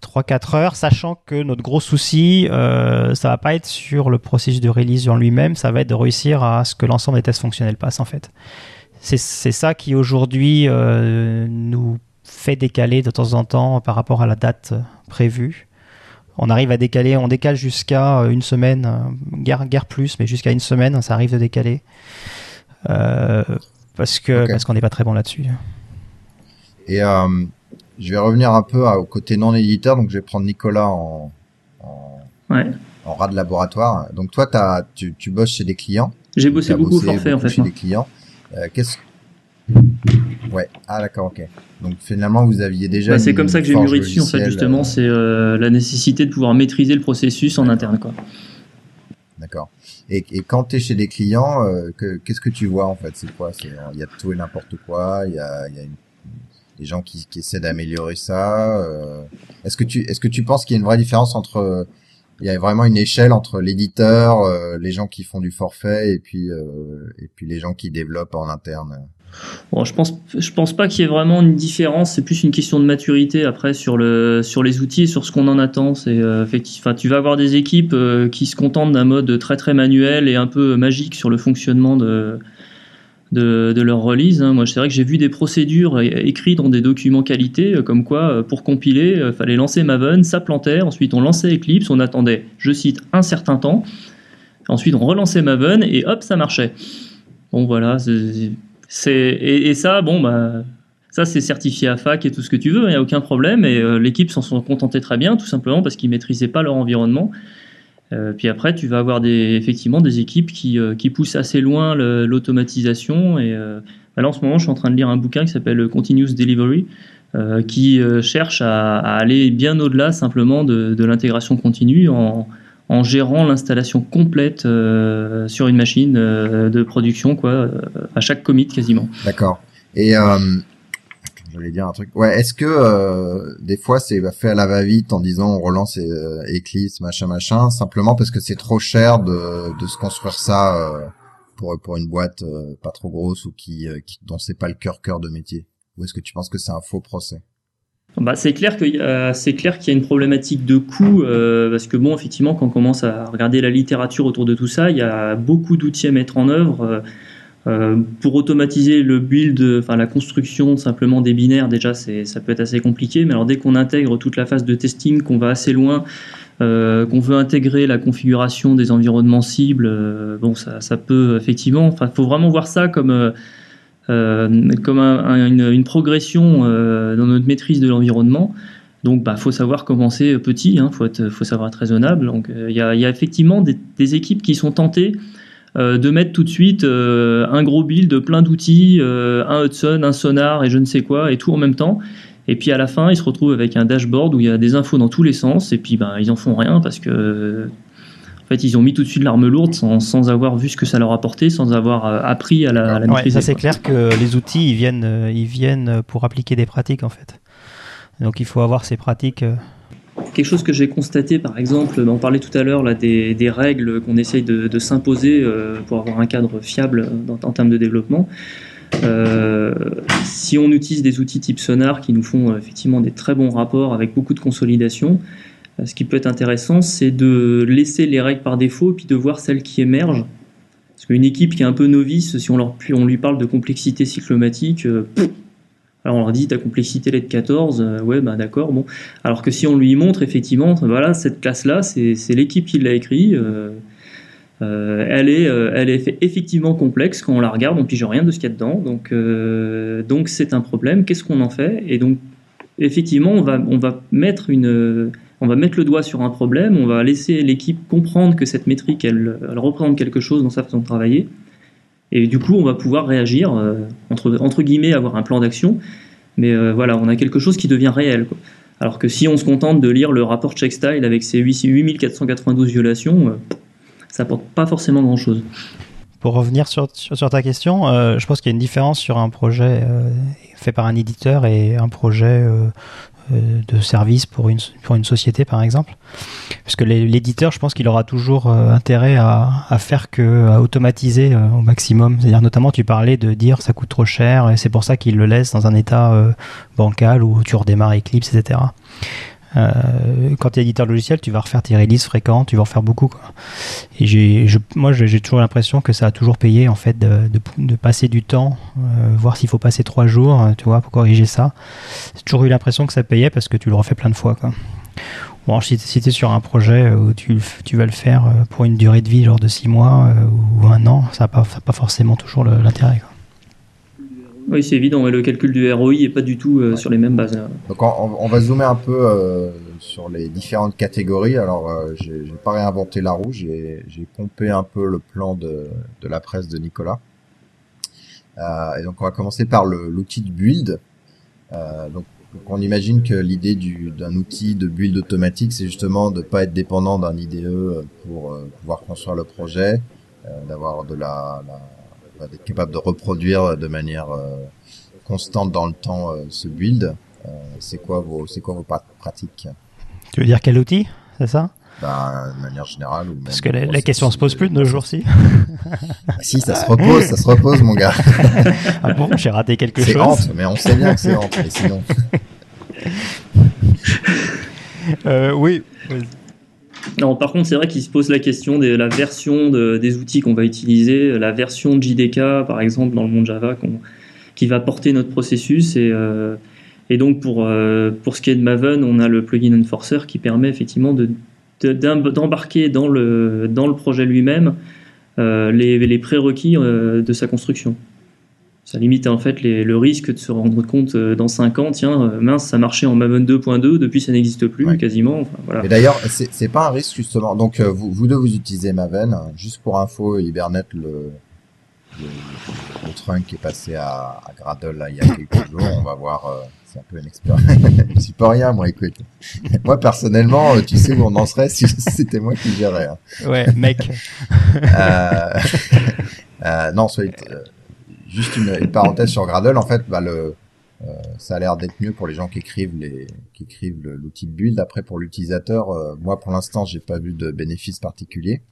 C: 3-4 heures, sachant que notre gros souci, euh, ça va pas être sur le processus de release en lui-même, ça va être de réussir à ce que l'ensemble des tests fonctionnels passent en fait. C'est ça qui aujourd'hui euh, nous fait décaler de temps en temps par rapport à la date prévue on arrive à décaler, on décale jusqu'à euh, une semaine, euh, guère, guère plus, mais jusqu'à une semaine, ça arrive de décaler. Euh, parce que parce qu'on n'est pas très bon là-dessus.
B: Et je vais revenir un peu au côté non éditeur, donc je vais prendre Nicolas en, en, en rat de laboratoire. Donc toi, as, tu, tu bosses chez des clients.
D: J'ai bossé beaucoup au forfait en fait.
B: Chez des clients. Qu'est-ce Ouais. Ah d'accord, ok. Donc finalement, vous aviez déjà.
D: Bah, c'est comme ça que j'ai mûri dessus en fait. Justement, euh, c'est euh, la nécessité de pouvoir maîtriser le processus en interne, quoi.
B: D'accord. Et, et, quand tu es chez des clients, euh, qu'est-ce que tu vois en fait? C'est quoi? Il y a tout et n'importe quoi. Il y a, y a des gens qui, qui essaient d'améliorer ça. est-ce que tu est-ce que tu penses qu'il y a une vraie différence entre il y a vraiment une échelle entre l'éditeur, les gens qui font du forfait et puis et puis les gens qui développent en interne?
D: Je pense, je pense pas qu'il y ait vraiment une différence. C'est plus une question de maturité après sur le, sur les outils et sur ce qu'on en attend. C'est euh, enfin, tu vas avoir des équipes euh, qui se contentent d'un mode très très manuel et un peu magique sur le fonctionnement de, de, leur release. Hein. Moi, c'est vrai que j'ai vu des procédures écrites dans des documents qualité, euh, comme quoi pour compiler, il fallait lancer Maven, ça plantait. Ensuite, on lançait Eclipse, on attendait, je cite, un certain temps. Ensuite, on relançait Maven et hop, ça marchait. Bon, voilà. Et, ça, bon, bah, ça c'est certifié à fac et tout ce que tu veux, il n'y a aucun problème. Et euh, l'équipe s'en sont contentés très bien, tout simplement parce qu'ils maîtrisaient pas leur environnement. Euh, puis après, tu vas avoir effectivement des équipes qui, euh, poussent assez loin l'automatisation. Et là, en ce moment, je suis en train de lire un bouquin qui s'appelle Continuous Delivery, qui cherche à, aller bien au-delà simplement de, de l'intégration continue en, en gérant l'installation complète sur une machine de production, quoi, à chaque commit quasiment.
B: D'accord. Et J'allais dire un truc. Ouais, est-ce que euh, des fois c'est fait à la va-vite en disant on relance euh, Eclipse, machin, machin, simplement parce que c'est trop cher de, de se construire ça euh, pour pour une boîte euh, pas trop grosse ou qui, euh, qui dont c'est pas le cœur cœur de métier? Ou est-ce que tu penses que c'est un faux procès?
D: Bah, c'est clair que c'est clair qu'il y a une problématique de coût parce que bon effectivement quand on commence à regarder la littérature autour de tout ça, il y a beaucoup d'outils à mettre en œuvre. Euh, pour automatiser le build, enfin la construction simplement des binaires, déjà ça peut être assez compliqué. Mais alors dès qu'on intègre toute la phase de testing, qu'on va assez loin, euh, qu'on veut intégrer la configuration des environnements cibles, euh, bon ça, ça, peut effectivement. Enfin, faut vraiment voir ça comme comme une, progression dans notre maîtrise de l'environnement. Donc, bah, faut savoir commencer petit, hein, faut, savoir être raisonnable. Donc, il y, a, effectivement des, équipes qui sont tentées euh, de mettre tout de suite euh, un gros build, plein d'outils, euh, un Hudson, un sonar et je ne sais quoi, et tout en même temps. Et puis à la fin, ils se retrouvent avec un dashboard où il y a des infos dans tous les sens, et puis ben, ils en font rien parce que en fait, ils ont mis tout de suite l'arme lourde sans, sans, avoir vu ce que ça leur apportait, sans avoir appris à la, à la
C: ouais, Ça, c'est clair que les outils, ils viennent, ils viennent pour appliquer des pratiques, en fait. Donc, il faut avoir ces pratiques
D: Quelque chose que j'ai constaté, par exemple, on parlait tout à l'heure là, des, des règles qu'on essaye de, de s'imposer euh, pour avoir un cadre fiable en termes de développement. Euh, si on utilise des outils type Sonar qui nous font euh, effectivement des très bons rapports avec beaucoup de consolidation, euh, ce qui peut être intéressant, c'est de laisser les règles par défaut et puis de voir celles qui émergent. Parce qu'une équipe qui est un peu novice, si on, leur, on lui parle de complexité cyclomatique, alors on leur dit ta complexité elle est de 14, euh, ouais bah d'accord, bon. Alors que si on lui montre effectivement, voilà, cette classe-là, c'est l'équipe qui l'a écrit, euh, euh, elle, est, effectivement complexe, quand on la regarde, on pige rien de ce qu'il y a dedans, donc c'est un problème, qu'est-ce qu'on en fait? Et donc effectivement, on va mettre une... On va mettre le doigt sur un problème, on va laisser l'équipe comprendre que cette métrique, elle, représente quelque chose dans sa façon de travailler, et du coup, on va pouvoir réagir, euh, entre, guillemets, avoir un plan d'action. Mais euh, voilà, on a quelque chose qui devient réel. Alors que si on se contente de lire le rapport Checkstyle avec ses 8492 violations, euh, ça apporte pas forcément grand-chose.
C: Pour revenir sur, ta question, je pense qu'il y a une différence sur un projet fait par un éditeur et un projet de service pour une, pour une société par exemple. Parce que l'éditeur je pense qu'il aura toujours euh, intérêt à, à, faire que à automatiser euh, au maximum. C'est à dire notamment tu parlais de dire ça coûte trop cher et c'est pour ça qu'il le laisse dans un état bancal où tu redémarres Eclipse etc euh, quand tu es éditeur logiciel, tu vas refaire tes releases fréquentes, tu vas en faire beaucoup. Et moi, j'ai toujours l'impression que ça a toujours payé en fait de, passer du temps, euh, voir s'il faut passer trois jours, euh, tu vois, pour corriger ça. J'ai toujours eu l'impression que ça payait parce que tu le refais plein de fois. Bon, si, tu es sur un projet où tu, vas le faire pour une durée de vie, de six mois ou un an, ça n'a pas, forcément toujours l'intérêt.
D: Oui, c'est évident. Le calcul du ROI n'est pas du tout euh, sur les mêmes bases.
B: Donc, on, on, va zoomer un peu euh, sur les différentes catégories. Alors, euh, j'ai pas réinventé la roue. J'ai pompé un peu le plan de, de la presse de Nicolas. Euh, et donc, on va commencer par l'outil de build. Euh, donc, on imagine que l'idée d'un outil de build automatique, c'est justement de pas être dépendant d'un IDE pour pouvoir construire le projet, d'avoir de la, la d'être capable de reproduire de manière euh, constante dans le temps euh, ce build. Euh, c'est quoi vos c'est quoi vos pratiques?
C: Tu veux dire quel outil, c'est ça?
B: Bah, de manière générale. Ou
C: Parce que la, la question se pose plus de nos jours-ci.
B: Si, ça se repose, ça se repose, mon gars.
C: ah bon, j'ai raté quelque chose.
B: C'est honte, mais on sait bien que c'est honte, mais sinon.
C: euh, oui.
D: Par contre, c'est vrai qu'il se pose la question de la version de, des outils qu'on va utiliser, la version JDK, par exemple, dans le monde Java, qui va porter notre processus. Et, euh, donc, pour, euh, pour ce qui est de Maven, on a le plugin Enforcer qui permet effectivement de, d'embarquer dans le, projet lui-même euh, les, prérequis de sa construction ça limite en fait les, le risque de se rendre compte euh, dans 5 ans, tiens, euh, mince, ça marchait en Maven 2.2, depuis ça n'existe plus quasiment. Enfin, voilà.
B: Et d'ailleurs, c'est pas un risque justement. Donc euh, vous, vous deux vous utilisez Maven, juste pour info, Hibernate le le, trunk est passé à, à Gradle là, il y a quelques jours. On va voir. Euh, c'est un peu une expérience. je suis pas rien, moi. Écoute, moi personnellement, tu sais où on en serait si c'était moi qui gérais. Hein.
C: Ouais, mec.
B: euh, euh, non, soyez, juste une, parenthèse sur Gradle. En fait, bah, le euh, ça a l'air d'être mieux pour les gens qui écrivent les qui écrivent l'outil de build. Après pour l'utilisateur, euh, moi pour l'instant j'ai pas vu de bénéfices particuliers.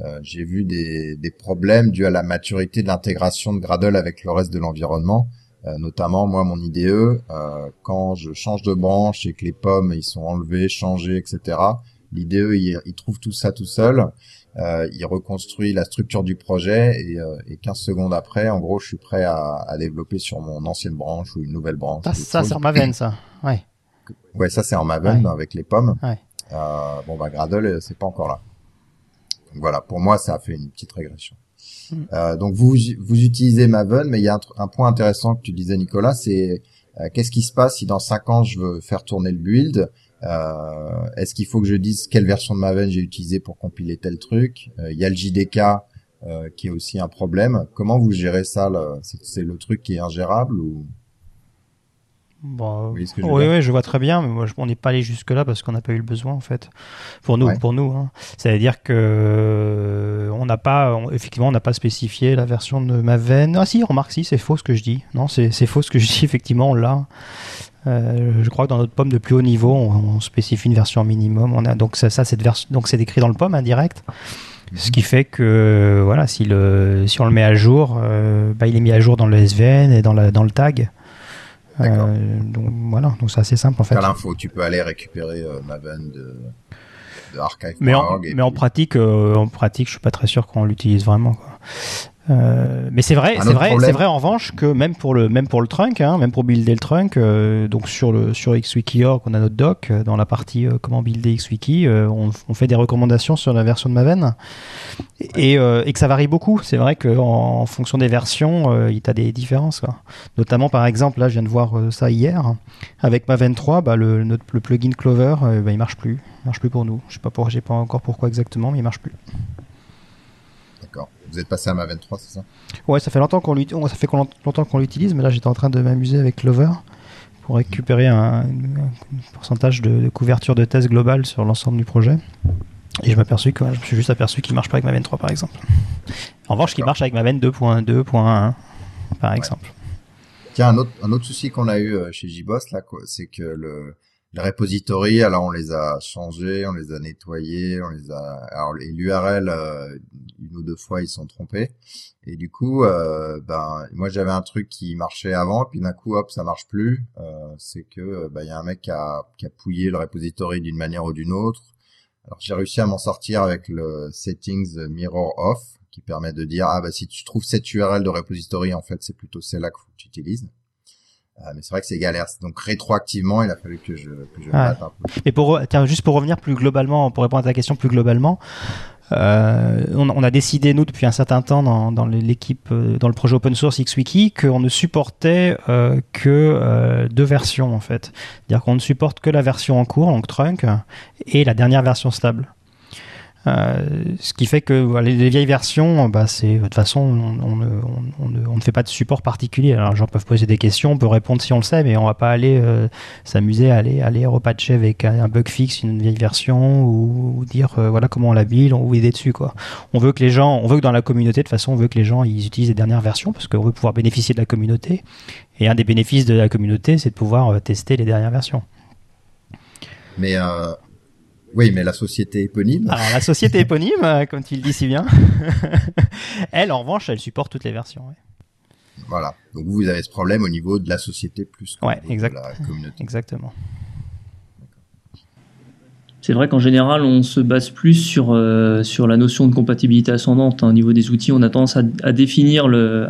B: Euh, j'ai vu des, des problèmes dus à la maturité de l'intégration de Gradle avec le reste de l'environnement. notamment moi mon IDE, quand je change de branche et que les pommes ils sont enlevés, changés, etc. L'IDE il, il, trouve tout ça tout seul euh, il reconstruit la structure du projet et, euh, et 15 secondes après, en gros, je suis prêt à, à développer sur mon ancienne branche ou une nouvelle branche.
C: Ça, ça c'est en Maven, ça. Ouais.
B: Ouais, ça c'est en Maven avec les pommes. Ouais. Euh, bon, bah Gradle, euh, c'est pas encore là. Donc, voilà, pour moi, ça a fait une petite régression. Mm. Euh, donc vous vous utilisez Maven, mais il y a un, un point intéressant que tu disais, Nicolas, c'est euh, qu'est-ce qui se passe si dans 5 ans je veux faire tourner le build? Est-ce qu'il faut que je dise quelle version de Maven j'ai utilisé pour compiler tel truc? Euh, Il y a le JDK euh, qui est aussi un problème. Comment vous gérez ça C'est le truc qui est ingérable ou?
C: Bon, oui, je oui, je vois très bien, mais moi, on n'est pas allé jusque là parce qu'on n'a pas eu le besoin en fait. Pour nous, pour nous, hein. c'est-à-dire que on n'a pas, effectivement, on n'a pas spécifié la version de Maven. Ah si, remarque si, c'est faux ce que je dis. Non, c'est faux ce que je dis. Effectivement, on l'a. Euh, je crois que dans notre pomme de plus haut niveau, on, spécie une version minimum. On a donc ça, ça cette version, donc c'est écrit dans le pomme indirect. Ce qui fait que voilà, si, le, si on le met à jour, euh, bah, il est mis à jour dans le SVN et dans, la, dans le tag. Euh, donc voilà, donc c'est assez simple en fait.
B: l'info, tu peux aller récupérer Maven de, de archive.
C: Mais en, mais en pratique, en pratique, je suis pas très sûr qu'on l'utilise vraiment. Quoi. Euh, mais c'est vrai, c'est vrai, c'est vrai en revanche que même pour le même pour le trunk, hein, même pour builder le trunk, euh, donc sur le sur XWiki.org, on a notre doc euh, dans la partie comment builder XWiki, on, on, fait des recommandations sur la version de Maven et, et que ça varie beaucoup. C'est vrai qu'en en fonction des versions, il y a des différences. Quoi. Notamment par exemple, là, je viens de voir ça hier avec Maven 3, bah, le, notre, le plugin Clover, bah, il marche plus, il marche plus pour nous. Je sais pas pour, j'ai pas encore pourquoi exactement, mais il marche plus.
B: Vous êtes passé à Maven 3, c'est ça?
C: Ouais, ça fait longtemps qu'on ça fait longtemps qu'on l'utilise, mais là j'étais en train de m'amuser avec Clover pour récupérer un, pourcentage de, couverture de test global sur l'ensemble du projet. Et je m'aperçus que je me suis juste aperçu qu'il marche pas avec Maven 3 par exemple. En revanche, qu'il marche avec Maven 2.2.1 par exemple.
B: Tiens, un autre, un autre souci qu'on a eu euh, chez JBoss là, c'est que le les repositories, alors on les a changés, on les a nettoyés, on les a. Alors l'URL, euh, une ou deux fois ils sont trompés. Et du coup, euh, ben moi j'avais un truc qui marchait avant, puis d'un coup hop ça marche plus. Euh, c'est que ben, il y a un mec qui a, qui a pouillé le repository d'une manière ou d'une autre. Alors j'ai réussi à m'en sortir avec le settings mirror off qui permet de dire ah bah si tu trouves cette URL de repository en fait c'est plutôt celle-là que tu utilises. Euh, mais c'est vrai que c'est galère. Donc rétroactivement, il a fallu que je, que je un peu.
C: Et pour tiens, juste pour revenir plus globalement, pour répondre à ta question plus globalement, euh, on, on, a décidé nous depuis un certain temps dans, dans l'équipe, euh, dans le projet open source XWiki, qu'on ne supportait euh, que euh, deux versions en fait. C'est-à-dire qu'on ne supporte que la version en cours, donc trunk, et la dernière version stable. Euh, ce qui fait que les, vieilles versions, bah, c'est de toute façon, on, ne fait pas de support particulier. Alors, les gens peuvent poser des questions, on peut répondre si on le sait, mais on va pas aller euh, s'amuser à aller, aller repatcher avec un, bug fixe une vieille version ou, dire euh, voilà comment on la build ou aider dessus. On veut que les gens, on veut que dans la communauté, de toute façon, on veut que les gens utilisent les dernières versions parce qu'on veut pouvoir bénéficier de la communauté. Et un des bénéfices de la communauté, c'est de pouvoir tester les dernières versions.
B: Mais oui, mais la société éponyme.
C: Alors la société éponyme, euh, comme tu le dis si bien, elle en revanche, elle supporte toutes les versions.
B: Voilà. Donc vous avez ce problème au niveau de la société plus
C: que de la communauté. Exactement.
D: C'est vrai qu'en général, on se base plus sur, euh, sur la notion de compatibilité ascendante. Hein. Au niveau des outils, on a tendance à, définir le,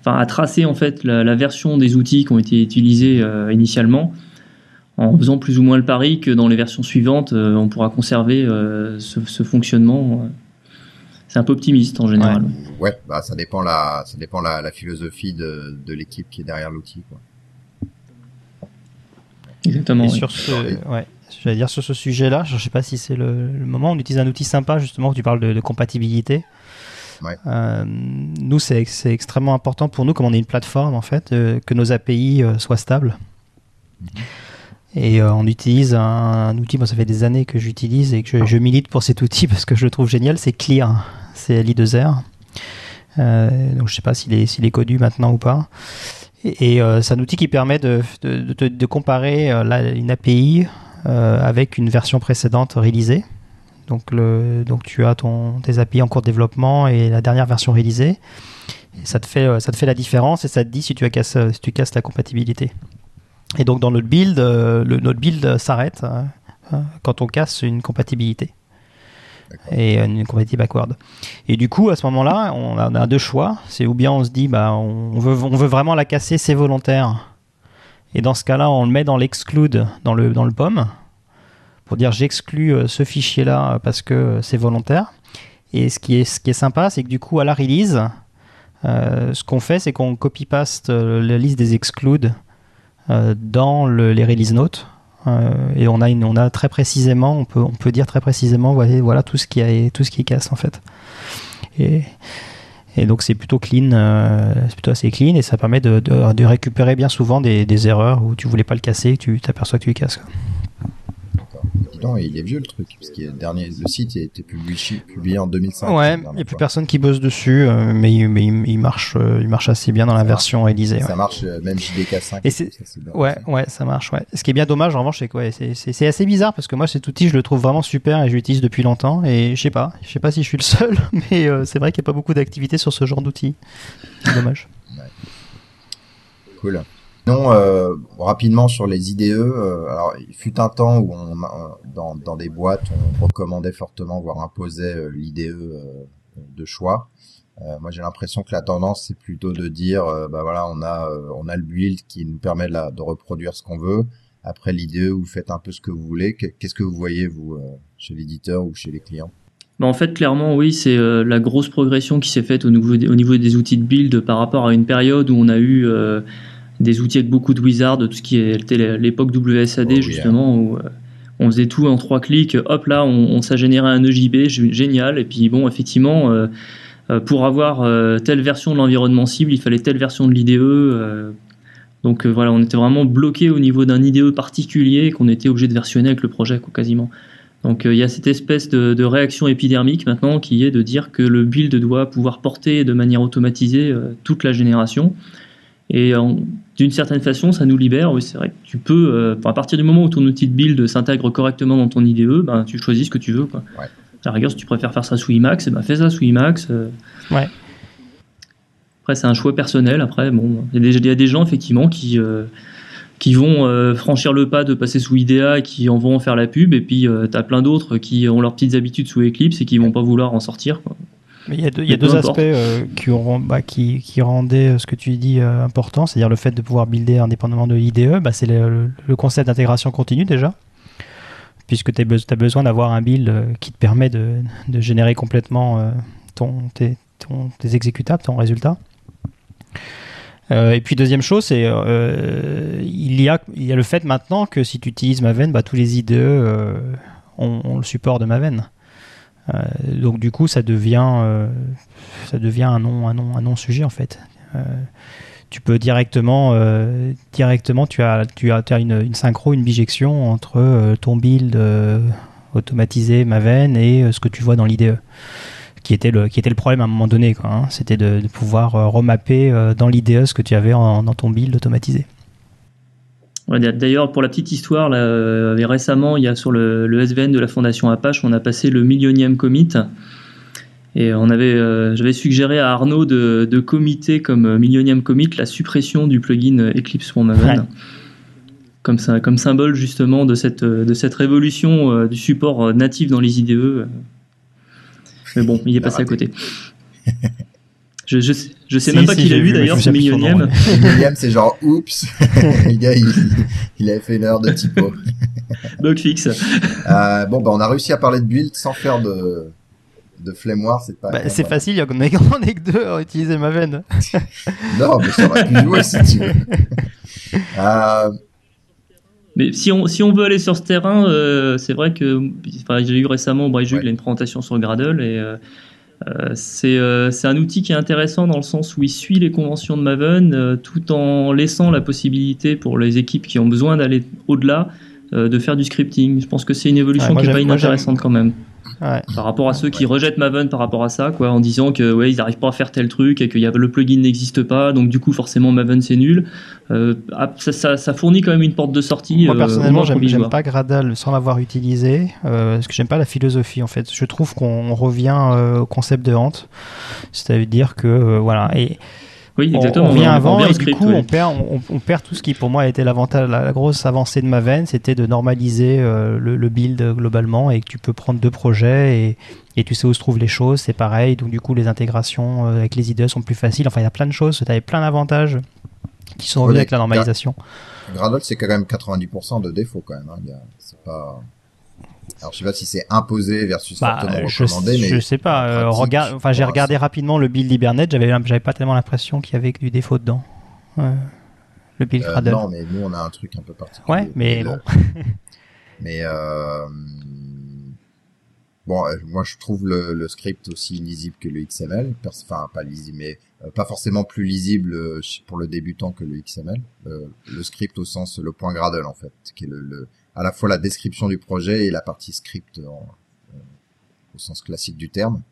D: enfin à tracer en fait la, version des outils qui ont été utilisés euh, initialement en faisant plus ou moins le pari que dans les versions suivantes, euh, on pourra conserver euh, ce, fonctionnement. C'est un peu optimiste en général.
B: Ouais, bah, ça dépend la, ça dépend la, la philosophie de, de l'équipe qui est derrière l'outil.
C: Exactement. Et sur ce, ouais, j'allais dire sur ce sujet-là, je ne sais pas si c'est le, moment. On utilise un outil sympa justement. Tu parles de, de compatibilité. nous, c'est extrêmement important pour nous, comme on est une plateforme, en fait, que nos API soient stables. Mhm. Et on utilise un, outil, ça fait des années que j'utilise et que je, milite pour cet outil parce que je le trouve génial, c'est Clear, c'est l'I2R. Euh, donc je ne sais pas s'il est, s'il est connu maintenant ou pas. Et, euh, c'est un outil qui permet de, de, comparer euh, une API avec une version précédente réalisée. Donc, donc tu as ton, tes API en cours de développement et la dernière version réalisée. ça, te fait, ça te fait la différence et ça te dit si tu, as casse, si tu casses la compatibilité. Et donc dans notre build, le, notre build s'arrête quand on casse une compatibilité et une compatibilité backward. Et du coup, à ce moment-là, on a, deux choix. C'est ou bien on se dit, bah, on veut, on veut vraiment la casser, c'est volontaire. Et dans ce cas-là, on le met dans l'exclude, dans le, dans le POM, pour dire j'exclus euh, ce fichier-là parce que c'est volontaire. Et ce qui est, ce qui est sympa, c'est que du coup, à la release, euh, ce qu'on fait, c'est qu'on copy-paste euh, la liste des excludes dans les release notes. Euh, et on a, très précisément, on peut, dire très précisément, voilà, tout ce qui a, tout ce qui casse en fait. Et, donc c'est plutôt clean, euh, c'est plutôt assez clean et ça permet de, de, récupérer bien souvent des, des, erreurs où tu voulais pas le casser, tu t'aperçois que tu le casses
B: il est vieux le truc, parce que le, dernier, le site a été publié, publié en 2005.
C: Ouais, il n'y a plus personne qui bosse dessus, euh, mais, mais il, marche, euh, il marche assez bien dans la version réalisée.
B: Ça marche, euh, même JDK5.
C: Et c'est, ouais, ouais, ça marche. Ouais. Ce qui est bien dommage, en revanche, c'est quoi c'est, assez bizarre parce que moi, cet outil, je le trouve vraiment super et je l'utilise depuis longtemps. Et je sais pas, je sais pas si je suis le seul, mais c'est vrai qu'il n'y a pas beaucoup d'activité sur ce genre d'outil. C'est dommage.
B: Cool. Non, euh, rapidement sur les IDE, euh, alors il fut un temps où on, dans, dans des boîtes, on recommandait fortement, voire imposait euh, l'IDE de choix. moi, j'ai l'impression que la tendance, c'est plutôt de dire, bah voilà, on a, on a le build qui nous permet de, de reproduire ce qu'on veut. Après l'IDE, vous faites un peu ce que vous voulez. Qu'est-ce que vous voyez vous chez l'éditeur ou chez les clients?
D: Bah, en fait, clairement, oui, c'est la grosse progression qui s'est faite au niveau, au niveau des outils de build par rapport à une période où on a eu des outils avec beaucoup de wizards, tout ce qui était l'époque WSAD oh, justement, où euh, on faisait tout en trois clics, hop là, on, on ça générait un EJB, génial, et puis bon, effectivement, euh, euh, pour avoir telle version de l'environnement cible, il fallait telle version de l'IDE. donc voilà, on était vraiment bloqué au niveau d'un IDE particulier qu'on était obligé de versionner avec le projet, quasiment. Donc il y a cette espèce de, de, réaction épidermique maintenant qui est de dire que le build doit pouvoir porter de manière automatisée toute la génération. Et d'une certaine façon, ça nous libère. Oui, c'est vrai que tu peux, euh, à partir du moment où ton outil de build s'intègre correctement dans ton IDE, ben, tu choisis ce que tu veux. Quoi. Ouais. À la rigueur, si tu préfères faire ça sous Emacs, eh ben, fais ça sous Emacs. Euh.
C: Ouais.
D: Après, c'est un choix personnel. Après, bon, il y, a des gens effectivement qui euh, qui vont franchir le pas de passer sous IDEA et qui en vont faire la pub, et puis tu as plein d'autres qui ont leurs petites habitudes sous Eclipse et qui vont pas vouloir en sortir. Quoi.
C: Mais il y a deux, y a deux aspects euh, qui, bah, qui, qui, rendaient euh, ce que tu dis euh, important, c'est-à-dire le fait de pouvoir builder indépendamment de l'IDE, bah, c'est le, concept d'intégration continue déjà, puisque tu as besoin d'avoir un build qui te permet de, de générer complètement ton, tes, ton, tes, exécutables, ton résultat. et puis deuxième chose, c'est il, y a, il y a le fait maintenant que si tu utilises Maven, bah, tous les IDE ont, ont, le support de Maven. Euh, donc du coup, ça devient, euh, un non, un non, un non sujet en fait euh, tu peux directement, directement tu as, tu une, synchro, une bijection entre ton build automatisé Maven et ce que tu vois dans l'IDE. Qui était, le, qui était le problème à un moment donné. Hein. C'était de, pouvoir remapper dans l'IDE ce que tu avais dans ton build automatisé.
D: D'ailleurs, pour la petite histoire, là, euh, récemment, il y a sur le, SVN de la fondation Apache, on a passé le millionième commit. Et on avait, euh, j'avais suggéré à Arnaud de, de committer comme millionième commit la suppression du plugin Eclipse pour Maven. Comme, ça, comme symbole justement de cette, de cette révolution euh, du support natif dans les IDE. Mais bon, il est passé à côté. Je, je, je sais même pas qui l'a vu d'ailleurs, ce millionième.
B: millionième, c'est genre oups. le gars, il, il, avait fait une heure de typo.
D: Bug fixe.
B: Euh, bon, bah, on a réussi à parler de build sans faire de, de flemmoir, c'est pas.
C: Bah, c'est facile, il y a qu'on est que deux à utiliser ma veine.
B: non, mais ça aurait pu jouer si tu veux.
D: Euh, mais si on, si on veut aller sur ce terrain, euh, c'est vrai que j'ai eu récemment au Bréjug ouais. une présentation sur Gradle et Euh, c'est euh, c'est un outil qui est intéressant dans le sens où il suit les conventions de Maven euh, tout en laissant la possibilité pour les équipes qui ont besoin d'aller au-delà de faire du scripting. Je pense que c'est une évolution
C: Ouais,
D: qui est pas inintéressante quand même.
C: Ouais.
D: Par rapport à ceux qui rejettent Maven par rapport à ça, quoi, en disant que ouais, ils n'arrivent pas à faire tel truc et que y a, le plugin n'existe pas, donc du coup forcément Maven c'est nul. Euh, ah, ça, ça, ça fournit quand même une porte de sortie.
C: Moi
D: euh,
C: personnellement, j'aime pas Gradle sans l'avoir utilisé, euh, parce que j'aime pas la philosophie en fait. Je trouve qu'on revient au concept de hante, c'est-à-dire que voilà et
D: Oui,
C: on,
D: exactement.
C: on revient
D: on
C: avant
D: revient
C: et du coup
D: oui.
C: on perd on, on perd tout ce qui pour moi était l'avantage, la, la grosse avancée de Maven, c'était de normaliser euh, le, le build globalement et que tu peux prendre deux projets et, et tu sais où se trouvent les choses, c'est pareil. Donc du coup les intégrations euh, avec les IDE sont plus faciles. Enfin il y a plein de choses, tu avais plein d'avantages qui sont revenus avec la normalisation.
B: Gradle, c'est quand même 90% de défauts quand même. Hein. Il y a- C'est pas. Alors je sais pas si c'est imposé versus
C: Bah,
B: fortement
C: je,
B: recommandé, mais
C: je sais pas. euh, regarde, enfin, j'ai regardé rapidement le build Hibernate. J'avais, j'avais pas tellement l'impression qu'il y avait du défaut dedans. Ouais. Le build
B: euh,
C: Gradle.
B: non, mais nous on a un truc un peu particulier.
C: Ouais, mais
B: le-
C: bon.
B: Mais euh, bon, euh, moi je trouve le, le script aussi lisible que le XML. Enfin, pas lisible, mais euh, pas forcément plus lisible euh, pour le débutant que le XML. Euh, le script au sens le point Gradle en fait, qui est le, le- à la fois la description du projet et la partie script en- euh, au sens classique du terme.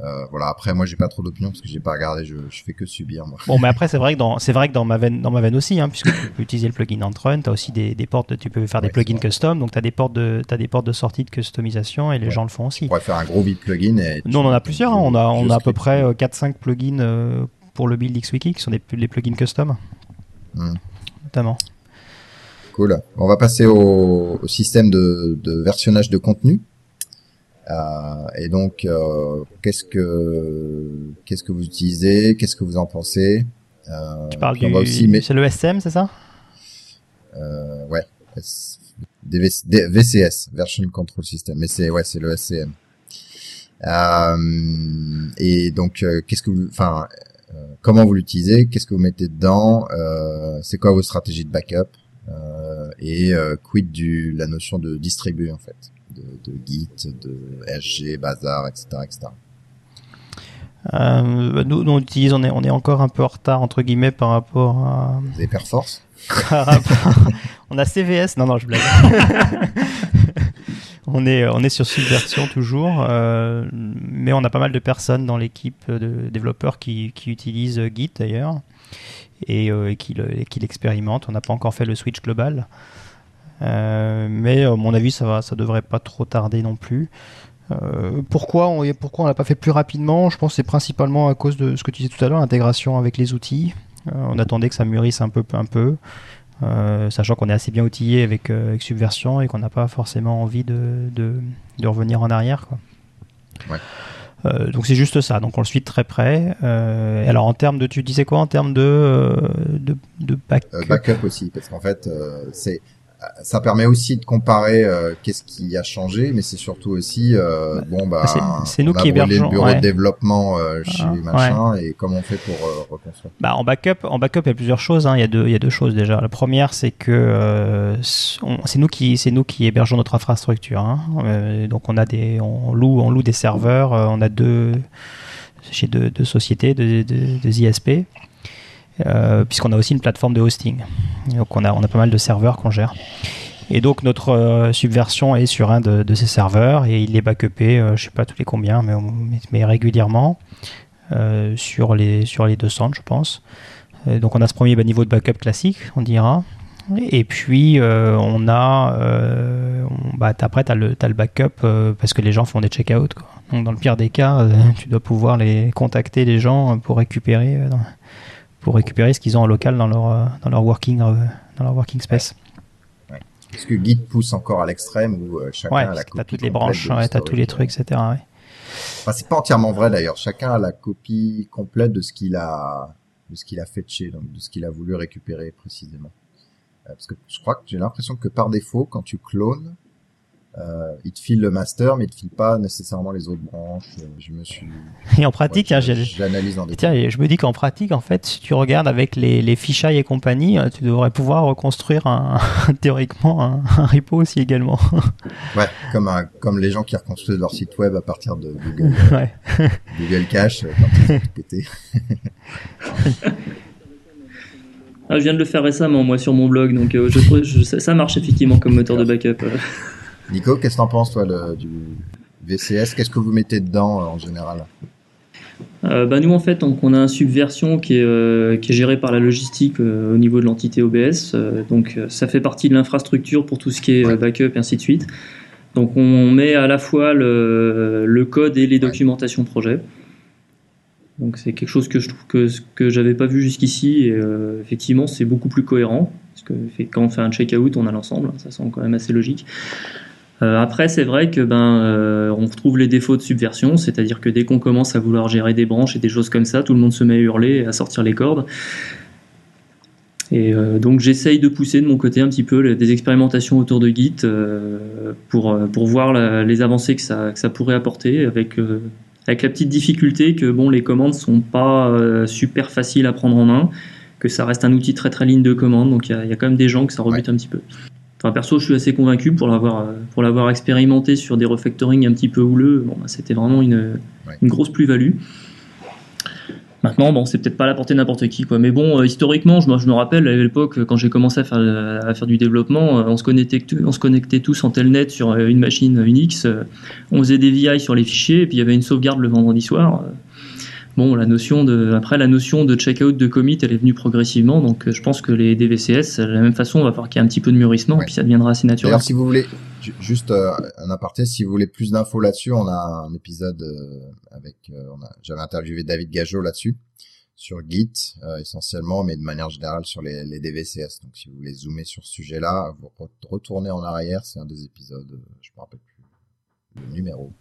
B: Euh, voilà. Après, moi, j'ai pas trop d'opinion parce que j'ai pas regardé. Je, je fais que subir moi.
C: Bon, mais après, c'est vrai que dans, c'est vrai que dans Maven, dans Maven aussi, hein, puisque tu peux utiliser le plugin Entrun, tu as aussi des, des portes, tu peux faire des
B: Ouais,
C: plugins custom, donc tu as des portes de, t'as des portes de sortie de customisation et les
B: Ouais.
C: gens le font aussi.
B: On pourrait faire un gros build plugin. Et
C: Nous, on en a plusieurs, hein. on a, on a à peu près euh, 4-5 plugins euh, pour le build XWiki qui sont des, des plugins custom,
B: Hmm.
C: notamment.
B: Cool. On va passer au, au système de, de versionnage de contenu. Euh, et donc, euh, qu'est-ce que qu'est-ce que vous utilisez? Qu'est-ce que vous en pensez? Euh,
C: Tu parles du,
B: aussi, mais
C: c'est le SM, c'est ça?
B: Euh, ouais, S- des V- des VCS, Version Control System. Mais c'est ouais, c'est le SCM. Euh, et donc, qu'est-ce que vous, enfin, comment vous l'utilisez? Qu'est-ce que vous mettez dedans? Euh, C'est quoi vos stratégies de backup? Et euh, quid du la notion de distribuer en fait, de, de Git, de SG, Bazar, etc., etc.
C: Euh, nous, nous, on utilise, on est, on est encore un peu en retard entre guillemets par rapport à.
B: Avez Perforce
C: on a CVS, non non je blague. on est, on est sur Subversion toujours, euh, mais on a pas mal de personnes dans l'équipe de développeurs qui, qui utilisent Git d'ailleurs et, euh, et qui le- et qui l'expérimentent. On n'a pas encore fait le switch global. Euh, mais à mon avis, ça va, ça devrait pas trop tarder non plus. Euh, pourquoi on pourquoi l'a pas fait plus rapidement? Je pense que c'est principalement à cause de ce que tu disais tout à l'heure, l'intégration avec les outils. Euh, on attendait que ça mûrisse un peu, euh, sachant qu'on est assez bien outillé avec, euh, Subversion et qu'on n'a pas forcément envie de, revenir en arrière. Quoi. Euh, donc c'est juste ça. Donc on le suit très près. Euh, alors en termes de, tu disais quoi en termes de euh, de, de backup
B: Euh, backup aussi, parce qu'en fait, euh, c'est ça permet aussi de comparer euh, qu'est-ce qui a changé, mais c'est surtout aussi euh, bon bah
C: c'est- nous
B: on a
C: qui hébergeons,
B: le bureau
C: ouais.
B: de développement euh, chez
C: Ah,
B: machin et comment on fait pour euh, reconstruire.
C: Bah, en backup, en backup, il y a plusieurs choses. hein. Il, y a deux, il y a deux choses déjà. La première, c'est que euh, c'est nous qui, c'est nous qui hébergeons notre infrastructure. hein. Euh, donc on a des, on loue, on loue des serveurs. on a deux chez deux, deux sociétés, deux, deux- deux ISP, puisqu'on a aussi une plateforme de hosting. Donc on a, on a pas mal de serveurs qu'on gère. Et donc notre euh, subversion est sur un de, ces serveurs et il est backupé, euh, je sais pas tous les combien, mais, mais, régulièrement euh, sur les sur les 200, je pense. Euh, donc on a ce premier bah, niveau de backup classique, on dira. Et puis euh, on a, euh, bah, après tu as le, backup euh, parce que les gens font des check-out. Donc dans le pire des cas, euh, tu dois pouvoir les contacter les gens pour récupérer euh, pour récupérer ce qu'ils ont en local dans leur euh, dans leur working euh, dans leur working space.
B: Est-ce que Git pousse encore à l'extrême où euh, chacun
C: Ouais,
B: a
C: parce
B: la copie
C: toutes les branches, ouais, t'as tous les trucs, etc. ouais.
B: Enfin, c'est pas entièrement vrai d'ailleurs. Chacun a la copie complète de ce qu'il a, de ce qu'il a fetché, donc de ce qu'il a voulu récupérer précisément. Parce que je crois que j'ai l'impression que par défaut, quand tu clones, euh, il te file le master, mais il te file pas nécessairement les autres branches. Euh, je me suis.
C: Et en pratique,
B: ouais,
C: hein,
B: j'analyse en
C: Tiens, je me dis qu'en pratique, en fait, si tu regardes avec les, les fichailles et compagnie, euh, tu devrais pouvoir reconstruire un, théoriquement un, un repo aussi également.
B: Ouais, comme un- comme les gens qui reconstruisent leur site web à partir de Google,
C: ouais.
B: Google Cache euh, quand ils pété.
D: Ah, je viens de le faire récemment, moi, sur mon blog, donc euh, je, trouve- je- ça, ça marche effectivement comme moteur de backup.
B: Nico, qu'est-ce que t'en penses toi le, du VCS Qu'est-ce que vous mettez dedans euh, en général?
D: Euh, bah, nous, en fait, donc, on a un subversion qui est, euh, qui est géré par la logistique euh, au niveau de l'entité OBS. donc, ça fait partie de l'infrastructure pour tout ce qui est
B: Ouais.
D: backup et ainsi de suite. Donc, on met à la fois le, le code et les documentations projet. Donc, c'est quelque chose que je trouve que, que j'avais pas vu jusqu'ici. Et effectivement, c'est beaucoup plus cohérent. Parce que quand on fait un check-out, on a l'ensemble. Ça semble quand même assez logique. Euh, après, c'est vrai que ben, euh, on retrouve les défauts de subversion, c'est-à-dire que dès qu'on commence à vouloir gérer des branches et des choses comme ça, tout le monde se met à hurler et à sortir les cordes. Et euh, donc j'essaye de pousser de mon côté un petit peu les- des expérimentations autour de Git pour, pour voir la- les avancées que ça, que ça pourrait apporter, avec, avec la petite difficulté que bon, les commandes sont pas super faciles à prendre en main, que ça reste un outil très très ligne de commande, donc il y, a- il y a quand même des gens que ça rebute un petit peu. Enfin, perso, je suis assez convaincu pour l'avoir euh, pour l'avoir expérimenté sur des refactoring un petit peu houleux. Bon, bah, c'était vraiment une,
B: Ouais.
D: une grosse plus-value. Maintenant, bon, c'est peut-être pas à la portée de n'importe qui, quoi. Mais bon, euh, historiquement, je me, je me rappelle à l'époque quand j'ai commencé à faire à faire du développement, euh, on se connectait on se connectait tous en telnet sur une machine Unix. euh, On faisait des VI sur les fichiers, et puis il y avait une sauvegarde le vendredi soir. Bon, la notion de après la notion de checkout de commit, elle est venue progressivement. Donc, euh, je pense que les DVCS, de la même façon, on va voir qu'il y a un petit peu de mûrissement,
B: Ouais.
D: puis ça deviendra assez naturel.
B: D'ailleurs, si vous voulez, ju- juste euh, un aparté, si vous voulez plus d'infos là-dessus, on a un épisode euh, avec, euh, j'avais interviewé David Gageot là-dessus sur Git essentiellement, mais de manière générale sur les, les DVCS. Donc, si vous voulez zoomer sur ce sujet-là, vous re- retournez en arrière, c'est un des épisodes, je me rappelle plus le numéro.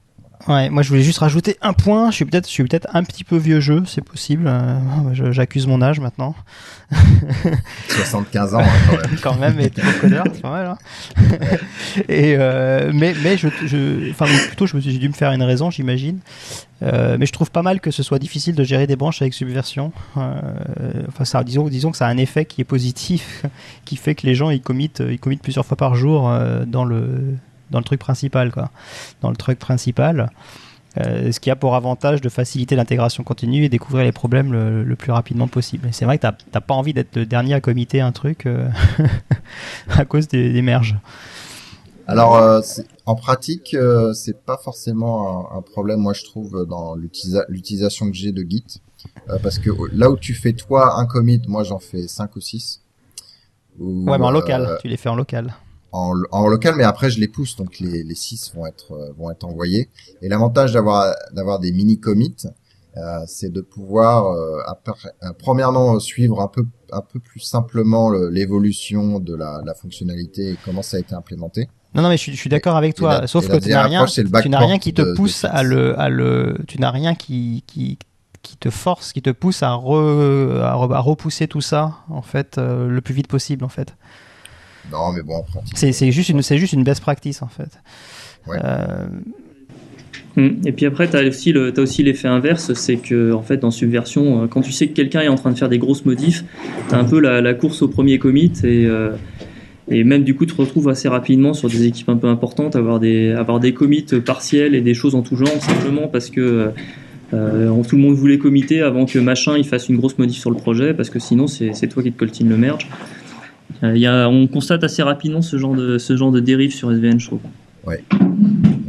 C: Ouais, moi je voulais juste rajouter un point. Je suis peut-être, je suis peut-être un petit peu vieux jeu, c'est possible. euh, j'accuse mon âge maintenant,
B: 75 ans hein, quand même.
C: quand même, et codeur, c'est pas mal. hein. et euh, mais mais je, je, enfin plutôt, je me suis j'ai dû me faire une raison, j'imagine. Euh, mais je trouve pas mal que ce soit difficile de gérer des branches avec Subversion. Enfin, ça, disons, disons que ça a un effet qui est positif, qui fait que les gens ils committent, ils committent plusieurs fois par jour dans le dans le truc principal, quoi. Dans le truc principal. Euh, ce qui a pour avantage de faciliter l'intégration continue et découvrir les problèmes le, le plus rapidement possible. C'est vrai que t'as t'as pas envie d'être le dernier à committer un truc euh, à cause des, des merges.
B: Alors, euh, en pratique, c'est pas forcément un, un problème, moi je trouve, dans l'utilisa- l'utilisation que j'ai de Git, parce que là où tu fais toi un commit, moi j'en fais 5 ou 6.
C: Ouais, mais en local, tu les fais en local.
B: En, en local, mais après je les pousse, donc les, les 6 vont être euh, vont être envoyés. Et l'avantage d'avoir d'avoir des mini commits, euh, c'est de pouvoir euh, après- euh, premièrement suivre un peu un peu plus simplement le- l'évolution de la, la fonctionnalité et comment ça a été implémenté.
C: Non, non, mais je suis, je suis d'accord avec toi.
B: la-
C: sauf que tu n'as rien, tu n'as rien qui te
B: de- de
C: pousse à le, à le, tu n'as rien qui, qui, qui te force, qui te pousse à, re- à, re- à repousser tout ça, en fait, euh, le plus vite possible, en fait.
B: Non, mais bon, en.
C: C'est, c'est juste une, c'est juste une best practice, en fait.
B: Ouais.
C: Euh,
D: Mm. Et puis après, tu as aussi le- t'as aussi l'effet inverse, c'est que en fait, dans Subversion, euh, quand tu sais que quelqu'un est en train de faire des grosses modifs, tu as un peu la, la course au premier commit et, euh, et même du coup, tu te retrouves assez rapidement sur des équipes un peu importantes, avoir des, avoir des commits partiels et des choses en tout genre, simplement parce que euh, tout le monde voulait committer avant que machin il fasse une grosse modif sur le projet, parce que sinon, c'est c'est toi qui te coltine le merge. Euh, il y a, on constate assez rapidement ce genre de, ce genre de dérive sur SVN, je trouve.
B: Ouais,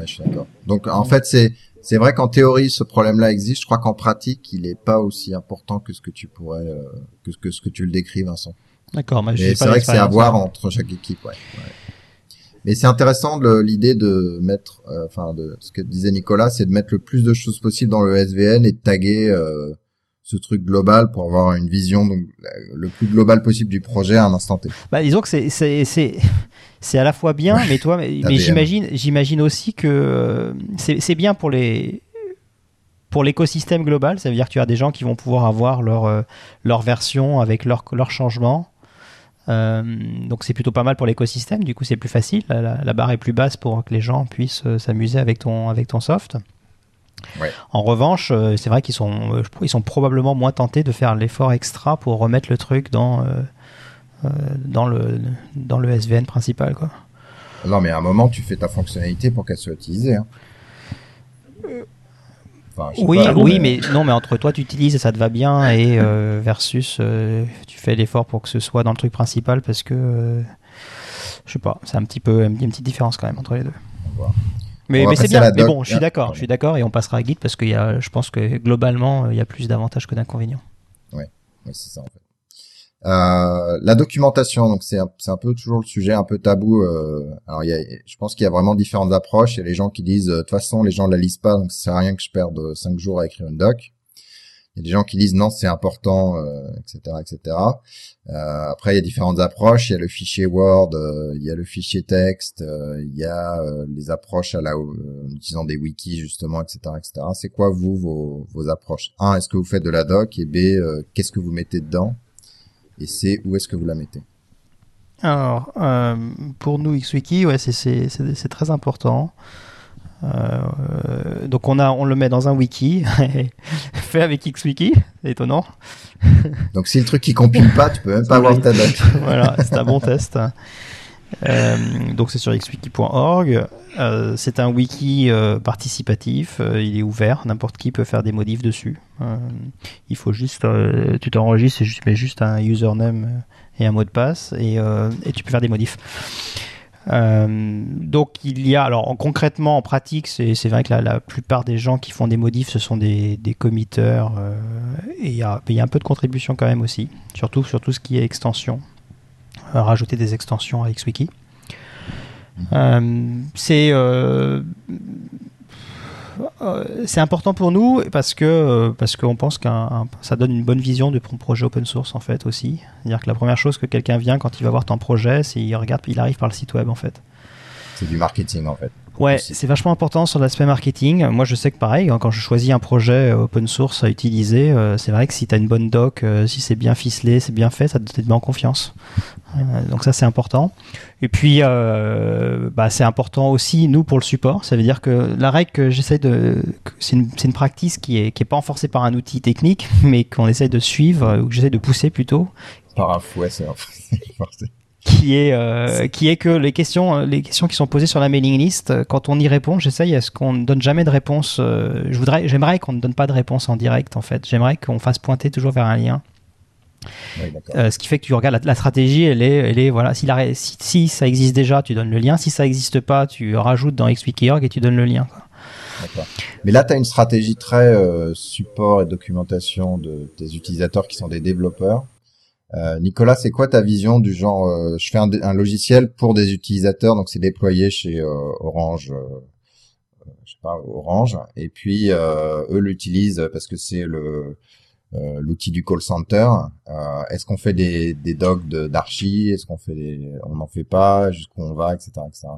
B: je suis d'accord. Donc en fait, c'est c'est vrai qu'en théorie ce problème-là existe. Je crois qu'en pratique, il est pas aussi important que ce que tu pourrais euh, que, que ce que tu le décris, Vincent.
C: d'accord,
B: Mais
C: j'ai pas
B: c'est vrai que c'est à voir entre chaque équipe. Ouais. ouais. Mais c'est intéressant de- l'idée de mettre, euh, enfin de ce que disait Nicolas, c'est de mettre le plus de choses possible dans le SVN et de taguer euh, ce truc global pour avoir une vision donc le plus global possible du projet à un instant T.
C: Bah, disons que c'est c'est à la fois bien, mais toi, mais, j'imagine j'imagine aussi que euh, c'est bien pour les pour l'écosystème global. Ça veut dire que tu as des gens qui vont pouvoir avoir leur euh, leur version avec leur leur changement. donc c'est plutôt pas mal pour l'écosystème, du coup c'est plus facile, la, barre est plus basse pour que les gens puissent s'amuser avec ton, avec ton soft. En revanche, c'est vrai qu'ils sont, ils sont probablement moins tentés de faire l'effort extra pour remettre le truc dans, dans, le, dans le SVN principal. Quoi.
B: Non, mais à un moment, tu fais ta fonctionnalité pour qu'elle soit utilisée. Hein.
C: oui, oui, mais... non, mais entre toi, tu utilises et ça te va bien, et euh, versus euh, tu fais l'effort pour que ce soit dans le truc principal parce que euh, je sais pas, c'est un petit peu une petite différence quand même entre les deux. Mais, mais c'est bien. Mais bon, je suis d'accord, je suis d'accord, et on passera à Git parce que y a, je pense que globalement, il y a plus d'avantages que d'inconvénients.
B: Oui, c'est ça en fait. Euh, la documentation, donc c'est un, un, peu toujours le sujet un peu tabou. Euh, alors y a, je pense qu'il y a vraiment différentes approches. Il y a les gens qui disent de toute façon les gens ne la lisent pas, donc ça sert à rien que je perde cinq jours à écrire une doc. Il y a des gens qui disent non c'est important, etc., euh, etc. Euh, après il y a différentes approches. Il y a le fichier Word, euh, il y a le fichier texte, il y a les approches à la, en utilisant des wikis justement, etc., etc. C'est quoi vous vos, vos approches? Un, est-ce que vous faites de la doc? Et B, qu'est-ce que vous mettez dedans? Et c'est où est-ce que vous la mettez?
C: Alors, euh, pour nous, XWiki, ouais, c'est très important. Euh, donc on, a, on le met dans un wiki, fait avec XWiki, c'est étonnant.
B: donc si le truc qui compile pas, tu peux même pas avoir ta doc.
C: voilà, c'est un bon test. Euh, donc c'est sur xwiki.org. Euh, c'est un wiki participatif. il est ouvert. N'importe qui peut faire des modifs dessus. il faut juste, tu t'enregistres tu mets juste un username et un mot de passe et, et tu peux faire des modifs. Donc il y a, alors concrètement en pratique, c'est vrai que la, plupart des gens qui font des modifs, ce sont des, des committeurs et il y, a, y, a, un peu de contribution quand même aussi, surtout sur tout ce qui est extension rajouter des extensions à XWiki. Euh, c'est euh, euh, c'est important pour nous parce que parce qu'on pense que ça donne une bonne vision de projet open source en fait aussi. C'est-à-dire que la première chose que quelqu'un vient quand il va voir ton projet, c'est il regarde, il arrive par le site web en fait.
B: C'est du marketing en fait.
C: Ouais, c'est vachement important sur l'aspect marketing. Moi, je sais que pareil, hein, quand je choisis un projet open source à utiliser, c'est vrai que si tu as une bonne doc, si c'est bien ficelé, c'est bien fait, ça te met en confiance. Euh, donc ça c'est important. Et puis euh, bah, c'est important aussi nous pour le support. Ça veut dire que la règle que j'essaie de, c'est une, une practice qui est qui est pas renforcée par un outil technique, mais qu'on essaie de suivre ou que j'essaie de pousser plutôt.
B: Par un fouet, c'est
C: qui est euh, qui est que les questions les questions qui sont posées sur la mailing list quand on y répond j'essaye à ce qu'on ne donne jamais de réponse je voudrais j'aimerais qu'on ne donne pas de réponse en direct en fait j'aimerais qu'on fasse pointer toujours vers un lien euh, ce qui fait que tu regardes la, stratégie, elle est, elle est voilà, si, la, si, ça existe déjà, tu donnes le lien. Si ça n'existe pas, tu rajoutes dans XWiki.org et tu donnes le lien.
B: Mais là, tu as une stratégie très euh, support et documentation de tes utilisateurs qui sont des développeurs. Euh, Nicolas, c'est quoi ta vision du genre Je fais un, logiciel pour des utilisateurs, donc c'est déployé chez Orange, je sais pas Orange, et puis eux l'utilisent parce que c'est le euh, l'outil du call center. Euh, est-ce qu'on fait des, des docs d'archi? Est-ce qu'on fait des, on n'en fait pas? Jusqu'où on va, etc., etc.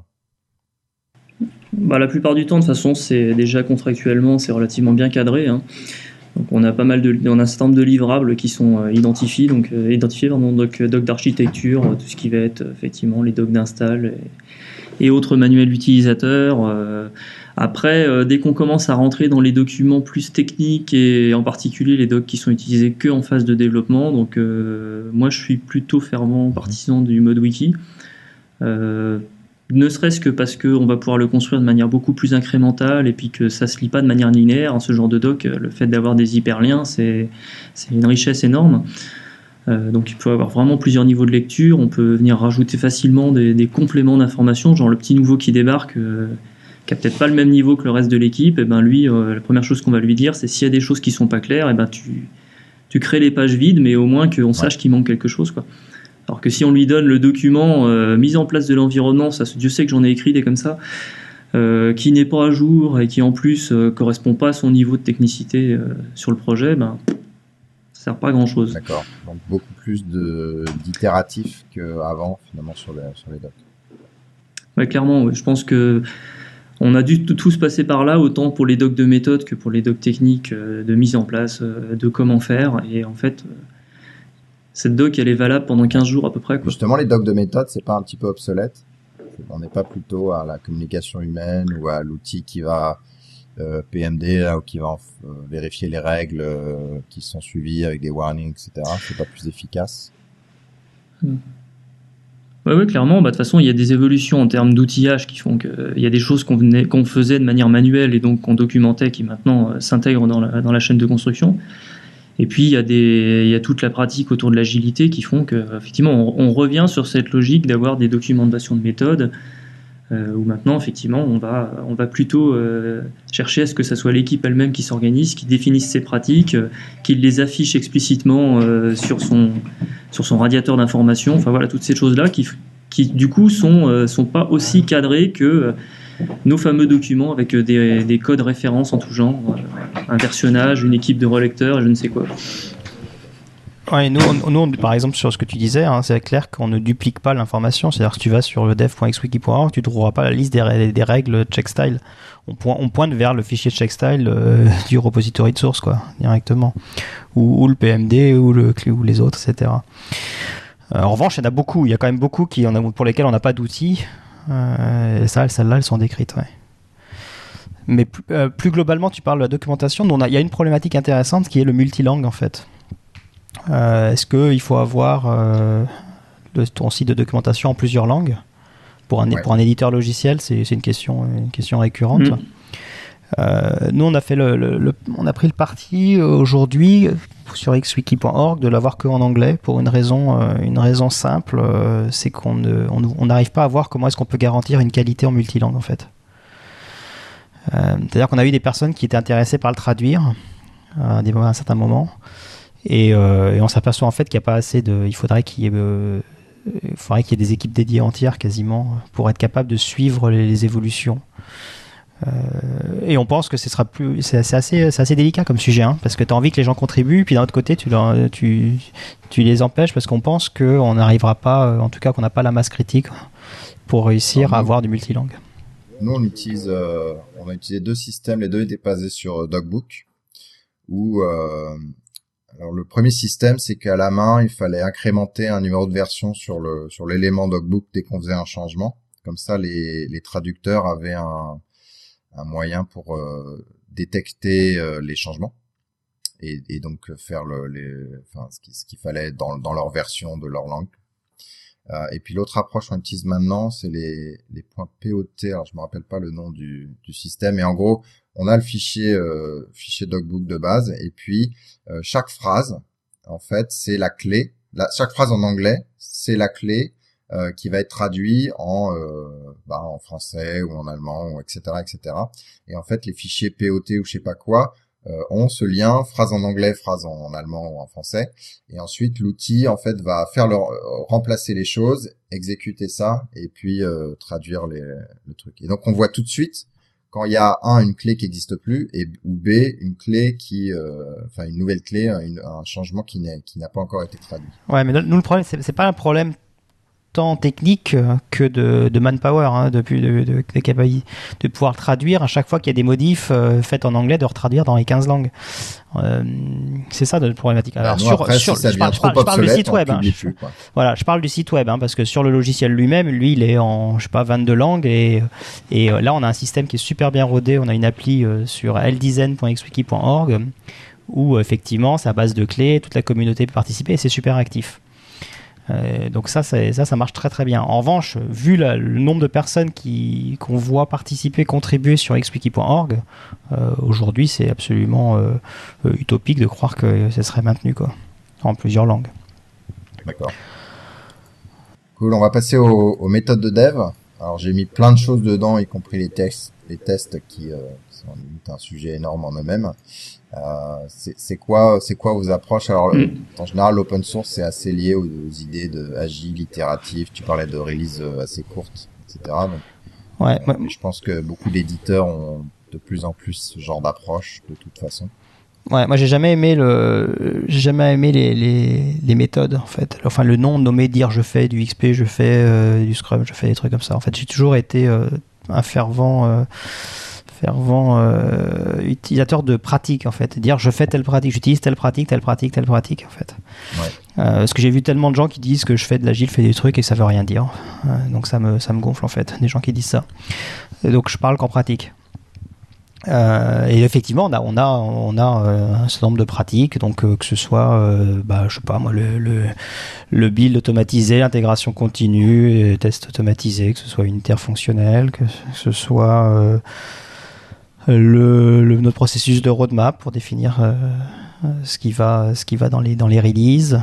D: Bah, la plupart du temps, de toute façon, c'est déjà contractuellement, c'est relativement bien cadré. Hein. Donc, on a pas mal de, on a un certain nombre de livrables qui sont euh, identifiés, donc identifiés dans doc, doc d'architecture, tout ce qui va être effectivement les docs d'install et, autres manuels d'utilisateur. Après, euh, dès qu'on commence à rentrer dans les documents plus techniques et en particulier les docs qui sont utilisés que en phase de développement, donc euh, moi je suis plutôt fervent partisan du mode wiki. Euh, ne serait-ce que parce qu'on va pouvoir le construire de manière beaucoup plus incrémentale et puis que ça se lit pas de manière linéaire. Hein, ce genre de doc, le fait d'avoir des hyperliens, c'est une richesse énorme. donc il peut avoir vraiment plusieurs niveaux de lecture. On peut venir rajouter facilement des, des compléments d'informations, genre le petit nouveau qui débarque qui a peut-être pas le même niveau que le reste de l'équipe, et ben lui, euh, la première chose qu'on va lui dire, c'est s'il y a des choses qui sont pas claires, et ben tu, tu crées les pages vides, mais au moins qu'on sache qu'il manque quelque chose, quoi. Alors que si on lui donne le document euh, mise en place de l'environnement, ça, Dieu sait que j'en ai écrit des comme ça, euh, qui n'est pas à jour et qui en plus correspond pas à son niveau de technicité sur le projet, ben ça sert pas à grand chose.
B: D'accord. Donc beaucoup plus d'itératifs qu'avant finalement sur les, sur les docs.
D: Ouais, clairement. Je pense que on a dû tous passer par là, autant pour les docs de méthode que pour les docs techniques euh, de mise en place, euh, de comment faire. Et en fait, cette doc, elle est valable pendant 15 jours à peu près. Quoi.
B: Justement, les docs de méthode, c'est pas un petit peu obsolète On n'est pas plutôt à la communication humaine ou à l'outil qui va euh, PMD là, ou qui va euh, vérifier les règles euh, qui sont suivies avec des warnings, etc. C'est pas plus efficace.
D: Oui, ouais, clairement. Bah, de toute façon, il y a des évolutions en termes d'outillage qui font qu'il y a des choses qu'on faisait de manière manuelle et donc qu'on documentait qui maintenant s'intègrent dans la, dans la chaîne de construction. Et puis il y a des, toute la pratique autour de l'agilité qui font que effectivement on, revient sur cette logique d'avoir des documentations de méthode euh, où maintenant effectivement on va, on va plutôt euh, chercher à ce que ce soit l'équipe elle-même qui s'organise, qui définisse ses pratiques, euh, qui les affiche explicitement sur son sur son radiateur d'information. Enfin voilà toutes ces choses là qui qui du coup sont sont pas aussi cadrées que nos fameux documents avec euh, des, codes références en tout genre, euh, un versionnage, une équipe de relecteurs, je ne sais quoi.
C: Ouais, nous, par exemple, sur ce que tu disais, hein, c'est clair qu'on ne duplique pas l'information. C'est-à-dire que si tu vas sur le dev.xwiki.org, tu ne trouveras pas la liste des, des règles checkstyle. On, on, pointe vers le fichier checkstyle euh, du repository de source, quoi, directement. Ou, le PMD, ou, le, ou les autres, etc. en revanche, il y en a beaucoup. Il y a quand même beaucoup qui, pour lesquels on n'a pas d'outils. Euh, ça, celles-là, elles sont décrites, ouais. Mais euh, plus, globalement, tu parles de la documentation. Il y a une problématique intéressante qui est le multilangue, en fait. Euh, est-ce qu'il faut avoir ton site de documentation en plusieurs langues? Pour un, pour un éditeur logiciel C'est une question, une question récurrente. Mm. Euh, nous, on a, fait le, on a pris le parti aujourd'hui sur xwiki.org de l'avoir que en anglais pour une raison, euh, simple, euh, c'est qu'on n'arrive pas à voir comment est-ce qu'on peut garantir une qualité en multilangue en fait. C'est-à-dire qu'on a eu des personnes qui étaient intéressées par le traduire à, un certain moment, et, on s'aperçoit en fait qu'il n'y a pas assez de, il faudrait qu'il y ait des équipes dédiées entières quasiment pour être capable de suivre les évolutions. Euh, et on pense que ce sera plus, c'est assez, assez délicat comme sujet, hein, parce que tu as envie que les gens contribuent, puis d'un autre côté, tu, tu, tu les empêches parce qu'on pense qu'on n'arrivera pas, euh, en tout cas qu'on n'a pas la masse critique pour réussir à avoir du multilangue.
B: Nous, on utilise, euh, on a utilisé deux systèmes, les deux étaient basés sur Dogbook, où alors le premier système, c'est qu'à la main, il fallait incrémenter un numéro de version sur le sur l'élément Dogbook dès qu'on faisait un changement. Comme ça, les, les traducteurs avaient un un moyen pour euh, détecter euh, les changements et, et, donc faire le, les, enfin, ce qu'il fallait dans, dans leur version de leur langue. Euh, et puis l'autre approche qu'on utilise maintenant, c'est les, les points POT. Alors je me rappelle pas le nom du, du système, mais en gros, on a le fichier euh, fichier dogbook de base, et puis euh, chaque phrase, en fait, c'est la clé. La, chaque phrase en anglais, c'est la clé euh, qui va être traduit en, euh, bah, en français ou en allemand, ou etc., etc. Et en fait, les fichiers POT ou je sais pas quoi euh, ont ce lien, phrase en anglais, phrase en, allemand ou en français. Et ensuite, l'outil en fait va faire leur remplacer les choses, exécuter ça et puis traduire les, le truc. Et donc, on voit tout de suite quand il y a un une clé qui n'existe plus et ou b une clé qui enfin une nouvelle clé un changement qui n'a qui n'a pas encore été traduit
C: ouais mais nous le problème c'est pas un problème tant technique que de, de manpower, hein, de, de, de, pouvoir traduire à chaque fois qu'il y a des modifs euh, faits en anglais, de retraduire dans les 15 langues. Euh, c'est ça notre problématique.
B: Alors, sur, sur, je, parle, je, parle, du site web. Hein,
C: voilà, je parle du site web, hein, parce que sur le logiciel lui-même, lui, il est en, je sais pas, 22 langues, et, et euh, là, on a un système qui est super bien rodé. On a une appli sur ldesign.xwiki.org où effectivement, c'est à base de clés, toute la communauté peut participer, et c'est super actif. Euh, donc ça, ça, ça marche très très bien. En revanche, vu le nombre de personnes qui qu'on voit participer, contribuer sur xwiki.org, euh, aujourd'hui c'est absolument euh, utopique de croire que ça serait maintenu quoi, en plusieurs langues.
B: D'accord. Cool, on va passer aux, méthodes de dev. Alors j'ai mis plein de choses dedans, y compris les tests, les tests qui, sont un sujet énorme en eux-mêmes. Euh, c'est quoi, c'est quoi vos approches? Alors, mm. en général, l'open source c'est assez lié aux, idées de agile, itératif. Tu parlais de release euh, assez courte, etc.
C: ouais,
B: euh, je pense que beaucoup d'éditeurs ont de plus en plus ce genre d'approche, de toute façon.
C: Ouais, moi j'ai jamais aimé le, j'ai jamais aimé les, les, les, méthodes en fait. Enfin le nom nommé dire je fais du XP, je fais du Scrum, je fais des trucs comme ça. En fait j'ai toujours été un fervent fervent euh, utilisateur de pratique en fait, dire je fais telle pratique, j'utilise telle pratique, telle pratique, telle pratique en fait.
B: Ouais.
C: Euh, parce que j'ai vu tellement de gens qui disent que je fais de l'agile, je fais des trucs et ça veut rien dire. Euh, donc ça me, ça me gonfle en fait, des gens qui disent ça. Et donc je parle qu'en pratique. Euh, et effectivement, on a, on a, on a euh, un certain nombre de pratiques, donc euh, que ce soit, bah, je sais pas moi, le, le, le build automatisé, l'intégration continue, et test automatisé, que ce soit unitaire fonctionnel, que ce soit le, le- notre processus de roadmap pour définir euh, ce qui va, ce qui va dans les, dans les releases.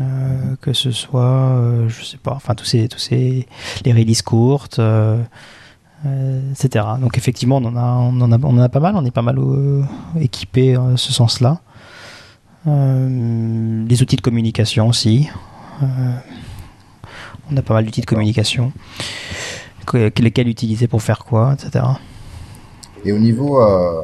C: Euh, que ce soit, euh, je sais pas, enfin tous ces, tous ces, les releases courtes, euh, euh, etc. Donc effectivement, on en a, on en a, on en a pas mal, on est pas mal euh, équipé en ce sens-là. Euh, les outils de communication aussi. Euh, on a pas mal d'outils de communication. Que- lesquels utiliser pour faire quoi, etc.
B: Et au niveau, euh,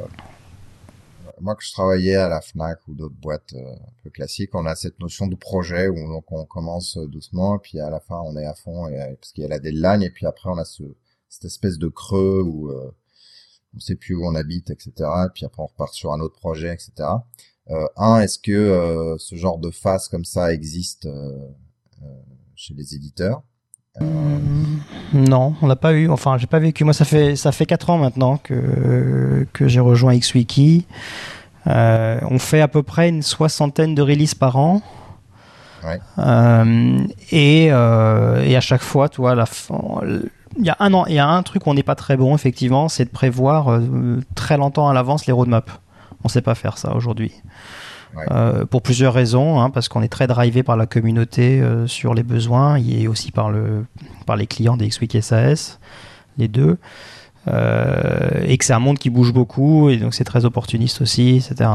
B: moi que je travaillais à la Fnac ou d'autres boîtes euh, un peu classiques, on a cette notion de projet où donc on commence euh, doucement et puis à la fin on est à fond et, euh, parce qu'il y a la deadline et puis après on a ce, cette espèce de creux où euh, on sait plus où on habite, etc. Et puis après on repart sur un autre projet, etc. Un, est-ce que ce genre de phase comme ça existe chez les éditeurs?
C: Non, on n'a pas eu. Enfin, j'ai pas vécu. Moi, ça fait ça fait quatre ans maintenant que que j'ai rejoint XWiki. Euh, on fait à peu près une soixantaine de releases par an.
B: Ouais.
C: Euh, et, euh, et à chaque fois, tu vois, il y a un an, il y a un truc où on n'est pas très bon, effectivement, c'est de prévoir très longtemps à l'avance les roadmaps. On sait pas faire ça aujourd'hui. Euh, pour plusieurs raisons, hein, parce qu'on est très drivé par la communauté euh, sur les besoins, et aussi par, le, par les clients des XWiki SAS, les deux, Euh, et que c'est un monde qui bouge beaucoup, et donc c'est très opportuniste aussi, etc.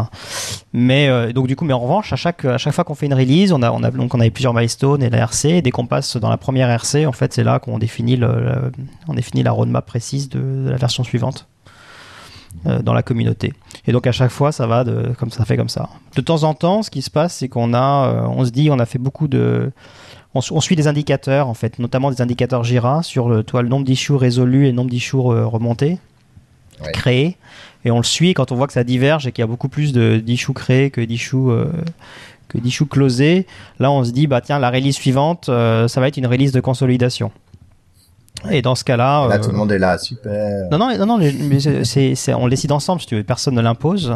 C: Mais donc du coup, mais en revanche, à chaque, à chaque fois qu'on fait une release, on a, on a donc on avait plusieurs milestones et la RC. Et dès qu'on passe dans la première RC, en fait, c'est là qu'on définit le, le- on définit la roadmap précise de la version suivante euh, dans la communauté. Et donc à chaque fois, ça va de, comme ça fait comme ça. De temps en temps, ce qui se passe, c'est qu'on a, euh, on se dit, on a fait beaucoup de, on, su- on suit des indicateurs en fait, notamment des indicateurs Jira sur le, toi, le nombre d'issues résolus et le nombre d'issues euh, remontés,
B: Ouais.
C: créés. Et on le suit quand on voit que ça diverge et qu'il y a beaucoup plus d'issues créées que d'issues euh, que d'issues closées. Là, on se dit, bah tiens, la release suivante, euh, ça va être une release de consolidation. Et dans ce cas-là,
B: Là
C: euh,
B: tout le monde est là, super.
C: non, non, non, non, les- mais c'est- c'est, c'est- on le décide ensemble, si tu veux, personne ne l'impose.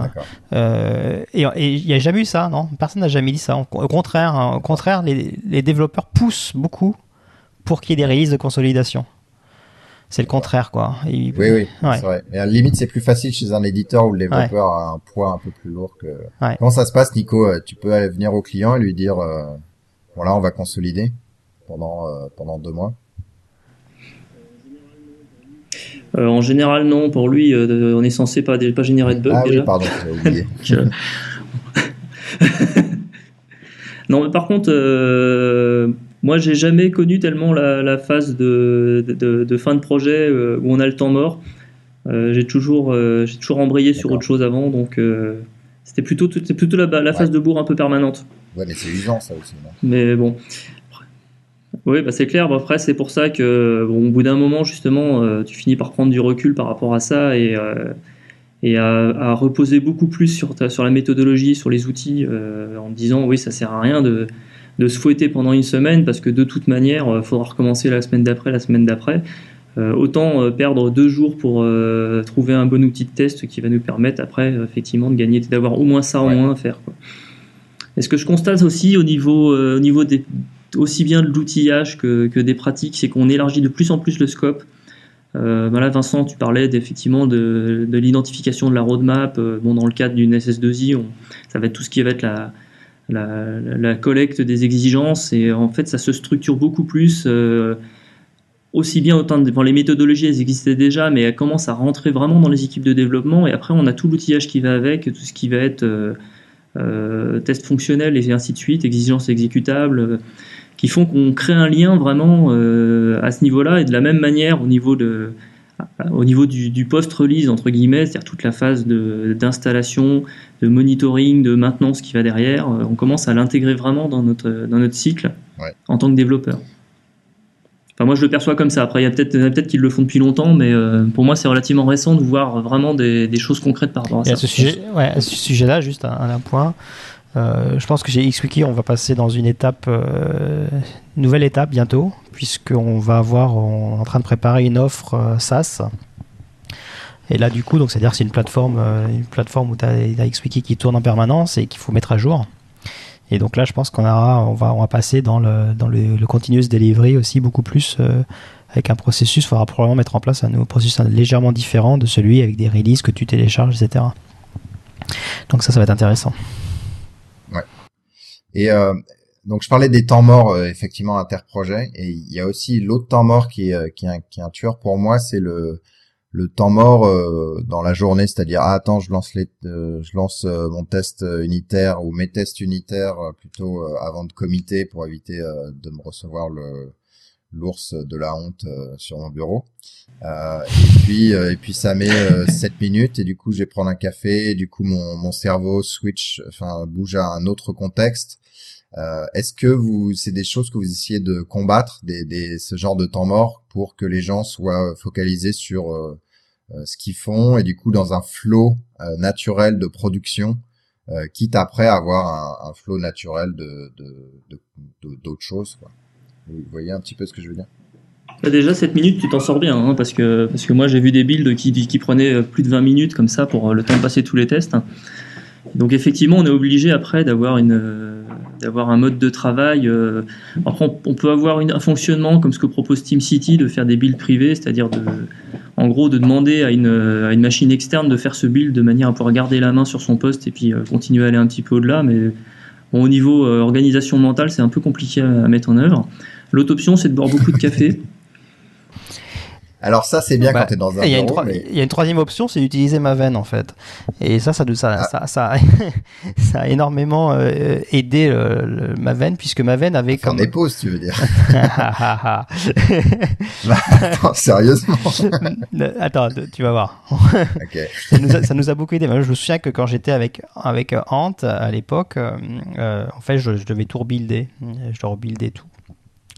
C: Euh, et il n'y a jamais eu ça, non? Personne n'a jamais dit ça. Au contraire, hein, au contraire les, les développeurs poussent beaucoup pour qu'il y ait des releases de consolidation. C'est le contraire, quoi.
B: Oui, oui,
C: Ouais.
B: c'est vrai. Mais à la limite, c'est plus facile chez un éditeur où le développeur a un poids un peu plus lourd que.
C: Ouais.
B: Comment ça se passe, Nico? Euh, Tu peux aller venir au client et lui dire, euh, voilà, on va consolider pendant euh, pendant deux mois.
D: Euh, en général, non. Pour lui, euh, on est censé pas, pas générer de bugs
B: ah
D: déjà.
B: oui, pardon, oublié.
D: Donc, non, mais par contre, euh, moi, j'ai jamais connu tellement la, la phase de, de, de fin de projet où on a le temps mort. J'ai toujours, j'ai toujours embrayé sur autre chose avant, donc c'était plutôt, plutôt la, la phase
B: Ouais.
D: de bourre un peu permanente.
B: Ouais, mais c'est usant ça aussi. Non?
D: Mais bon. Oui, bah c'est clair. Bah, après, c'est pour ça que, bon, au bout d'un moment, justement, euh, tu finis par prendre du recul par rapport à ça et, euh, et à, à reposer beaucoup plus sur, ta, sur la méthodologie, sur les outils, euh, en te disant, oui, ça sert à rien de, de se fouetter pendant une semaine parce que de toute manière, il faudra recommencer la semaine d'après, la semaine d'après. Autant perdre deux jours pour trouver un bon outil de test qui va nous permettre après, effectivement, de gagner, d'avoir au moins ça en
B: Ouais.
D: moins à faire. Quoi. Et ce que je constate aussi au niveau, au niveau des, aussi bien de l'outillage que, que des pratiques, c'est qu'on élargit de plus en plus le scope. Euh, ben là, Vincent, tu parlais effectivement de, de l'identification de la roadmap. Euh, bon, dans le cadre d'une SS2I, on- ça va être tout ce qui va être la, la, collecte des exigences et en fait, ça se structure beaucoup plus. euh, aussi bien les méthodologies elles existaient déjà mais elles commencent à rentrer vraiment dans les équipes de développement et après on a tout l'outillage qui va avec tout ce qui va être test fonctionnel et ainsi de suite exigences exécutables qui font qu'on crée un lien vraiment euh, à ce niveau-là et de la même manière au niveau de au niveau du, du post-release entre guillemets, c'est-à-dire toute la phase de- d'installation, de, monitoring, de maintenance qui va derrière, euh, on commence à l'intégrer vraiment dans notre dans notre cycle
B: Ouais.
D: en tant que développeur. Enfin, moi, je le perçois comme ça. Après, il y a peut-être peut qu'ils le font depuis longtemps, mais euh, pour moi, c'est relativement récent de voir vraiment des, des, choses concrètes par rapport à
C: Et
D: ça.
C: À ce sujet, ouais, à ce sujet-là, juste un, un point. Euh, je pense que chez XWiki, on va passer dans une étape, euh, nouvelle étape bientôt, puisqu'on va avoir, en train de préparer une offre euh, SaaS. Et là, du coup, c'est-à-dire c'est une plateforme, une plateforme où tu as, XWiki qui tourne en permanence et qu'il faut mettre à jour. Et donc là, je pense qu'on va, on va passer dans le, dans le, le continuous delivery aussi beaucoup plus avec un processus. Il faudra probablement mettre en place un nouveau processus légèrement différent de celui avec des releases que tu télécharges, etc. Donc ça, ça va être intéressant.
B: Et euh, donc je parlais des temps morts euh, effectivement interprojet. Et il y a aussi l'autre temps mort qui est, euh, qui est, un, qui est un tueur. Pour moi, c'est le le temps mort euh, dans la journée, c'est-à-dire ah, attends, je lance les, euh, je lance euh, mon test unitaire ou mes tests unitaires plutôt avant de comité pour éviter de me recevoir le l'ours de la honte sur mon bureau. et puis et puis ça met 7 minutes. Et du coup je vais prendre un café. Et du coup mon mon cerveau switch enfin bouge à un autre contexte. Euh, Est-ce que vous, c'est des choses que vous essayez de combattre, des, des, ce genre de temps mort, pour que les gens soient focalisés sur euh, euh, ce qu'ils font et du coup dans un flot euh, naturel de production, euh, quitte après avoir un, un flot naturel de d'autres de, de, choses. Quoi. Vous voyez un petit peu ce que je veux dire?
D: Bah Déjà 7 minutes, tu t'en sors bien, hein, parce que parce que moi j'ai vu des builds qui, qui prenaient plus de 20 minutes comme ça pour le temps de passer tous les tests. Donc effectivement, on est obligé après d'avoir une d'avoir un mode de travail. Euh, après, on, peut avoir un fonctionnement comme ce que propose TeamCity, de faire des builds privés, c'est-à-dire de, en gros, de demander à une, machine externe de faire ce build de manière à pouvoir garder la main sur son poste et puis euh, continuer à aller un petit peu au-delà. Mais au niveau euh, organisation mentale, c'est un peu compliqué à mettre en œuvre. L'autre option, c'est de boire beaucoup de café.
B: Alors ça, c'est bien bah, quand tu es dans un
C: il y, a une
B: mais...
C: il y a une troisième option, c'est d'utiliser Maven en fait. Et ça, ça, ça, ah. ça, ça, ça, a énormément euh, aidé le, le, Maven puisque Maven avait
B: enfin,
C: comme...
B: dépose, tu veux dire. bah, attends, sérieusement.
C: attends, tu vas voir.
B: okay.
C: ça, nous a, ça, nous a, beaucoup aidé. Je me souviens que quand j'étais avec, avec Ant à l'époque, euh, en fait, je, je, devais tout rebuilder. Je dois rebuilder tout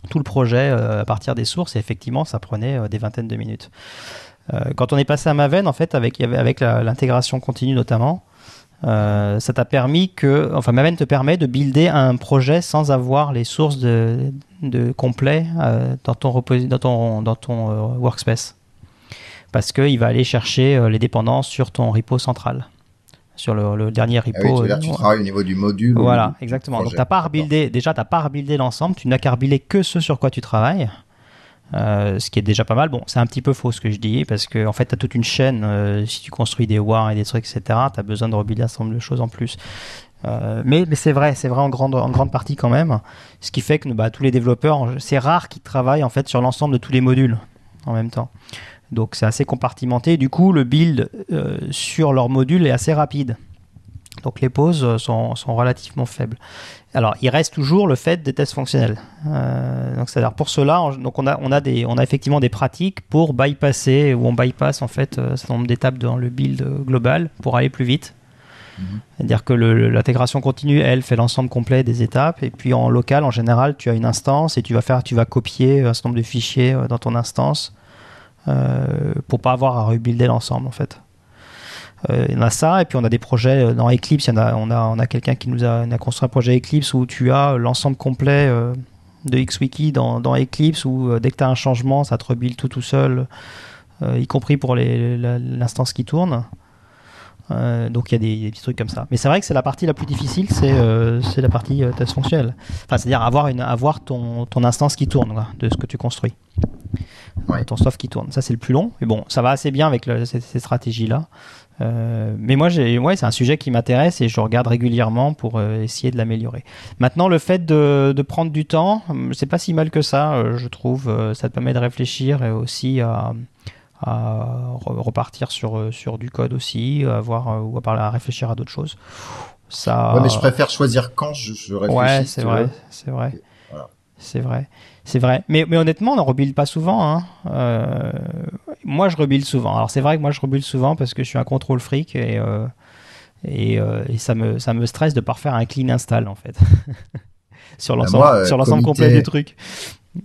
C: tout le projet euh, à partir des sources et effectivement ça prenait euh, des vingtaines de minutes. Euh, quand on est passé à Maven, en fait, avec, l'intégration continue notamment, ça t'a permis que, enfin, Maven te permet de builder un projet sans avoir les sources de, dans ton, workspace. Parce qu'il va aller chercher les dépendances sur ton repo central sur le, le, dernier repo.
B: Ah oui, tu, tu travailles au niveau du module.
C: Voilà, du, exactement. Du Donc, t'as pas rebuildé, déjà, tu n'as pas rebuildé l'ensemble, tu n'as qu'à rebuilder que ce sur quoi tu travailles. Euh, ce qui est déjà pas mal. Bon, c'est un petit peu faux ce que je dis, parce qu'en en fait, tu as toute une chaîne. Euh, si tu construis des wars et des trucs, etc., tu as besoin de rebuilder un certain nombre de choses en plus. Euh, mais, mais c'est vrai, c'est vrai en grande, en grande partie quand même. Ce qui fait que bah, tous les développeurs, c'est rare qu'ils travaillent en fait sur l'ensemble de tous les modules en même temps. Donc c'est assez compartimenté. Du coup, le build euh, sur leur module est assez rapide. Donc les pauses sont, sont, relativement faibles. Alors il reste toujours le fait des tests fonctionnels. Euh, donc c'est-à-dire pour cela, on, donc on a, on, a des, on a effectivement des pratiques pour bypasser, où on bypass en fait un certain nombre d'étapes dans le build global pour aller plus vite. Mm -hmm. C'est-à-dire que l'intégration continue, elle, fait l'ensemble complet des étapes. Et puis en local, en général, tu as une instance et tu vas, faire, tu vas copier un certain nombre de fichiers dans ton instance euh, pour pas avoir à rebuilder l'ensemble en fait. Euh, il y en a ça, et puis on a des projets dans Eclipse. On a, on a quelqu'un qui nous a, a, construit un projet Eclipse où tu as l'ensemble complet euh, de XWiki dans, dans, Eclipse où dès que tu as un changement, ça te rebuild tout tout seul, y compris pour l'instance qui tourne. Euh, donc il y a des, des, petits trucs comme ça. Mais c'est vrai que c'est la partie la plus difficile, c'est euh, la partie euh, test fonctionnel. Enfin, c'est-à-dire avoir, une, avoir ton, ton instance qui tourne quoi, de ce que tu construis. Ouais. Ton soft qui tourne. Ça, c'est le plus long. Mais bon, ça va assez bien avec le, ces, ces stratégies-là. mais moi, ouais, c'est un sujet qui m'intéresse et je regarde régulièrement pour essayer de l'améliorer. Maintenant, le fait de, de, prendre du temps, c'est pas si mal que ça, je trouve. ça te permet de réfléchir et aussi à à repartir sur, sur du code aussi, à voir ou à, parler, à réfléchir à d'autres choses. Ça...
B: Ouais, mais je préfère choisir quand je, je réfléchis.
C: Ouais, c'est vrai, c'est vrai. Voilà. C'est vrai. C'est vrai. Mais, mais honnêtement, on ne rebuild pas souvent. Hein. Euh, moi, je rebuild souvent. Alors, c'est vrai que moi, je rebuild souvent parce que je suis un contrôle fric et, euh, et, euh, et, ça, me, ça me stresse de pas refaire un clean install, en fait. sur l'ensemble
B: bah,
C: sur l'ensemble complet du truc.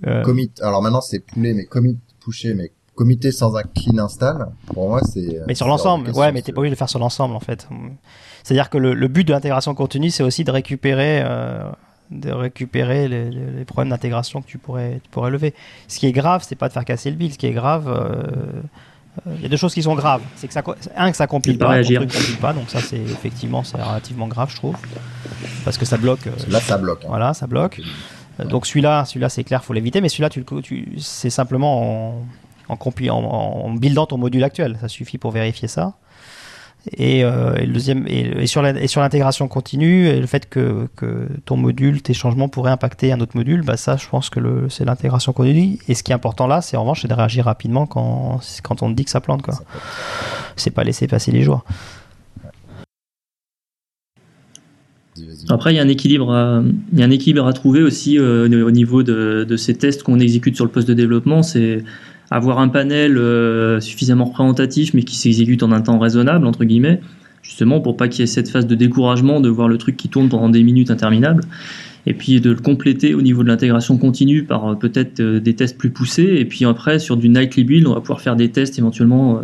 B: Euh, commit. Alors maintenant c'est poulet, mais commit pusher, mais comité sans un clean install. Pour moi c'est.
C: Mais sur l'ensemble, ouais, mais t'es pas obligé de le faire sur l'ensemble en fait. C'est-à-dire que le, but de l'intégration continue, c'est aussi de récupérer. Euh, de récupérer les, les, problèmes d'intégration que tu pourrais, tu pourrais lever. Ce qui est grave, c'est pas de faire casser le build. Ce qui est grave, il y a deux choses qui sont graves. C'est que ça, un que ça compile pas,
D: réagir.
C: compile pas, donc ça c'est effectivement c'est relativement grave, je trouve, parce que ça bloque.
B: Là, ça bloque. Hein.
C: Voilà, ça bloque. Donc celui-là, celui-là c'est clair, faut l'éviter, mais celui-là, tu, tu c'est simplement en, en, en, buildant ton module actuel. Ça suffit pour vérifier ça. Et, euh, deuxième, et, sur l'intégration continue, le fait que, ton module, tes changements pourraient impacter un autre module, bah ça, je pense que c'est l'intégration continue. Et ce qui est important là, c'est en revanche, de réagir rapidement quand, on te dit que ça plante. Quoi. C'est pas laisser passer les jours.
D: Après, il y a un équilibre à, trouver aussi euh, au niveau de, ces tests qu'on exécute sur le poste de développement. Avoir un panel euh, suffisamment représentatif mais qui s'exécute en un temps raisonnable entre guillemets justement pour pas qu'il y ait cette phase de découragement de voir le truc qui tourne pendant des minutes interminables et puis de le compléter au niveau de l'intégration continue par euh, peut-être euh, des tests plus poussés et puis après sur du nightly build on va pouvoir faire des tests éventuellement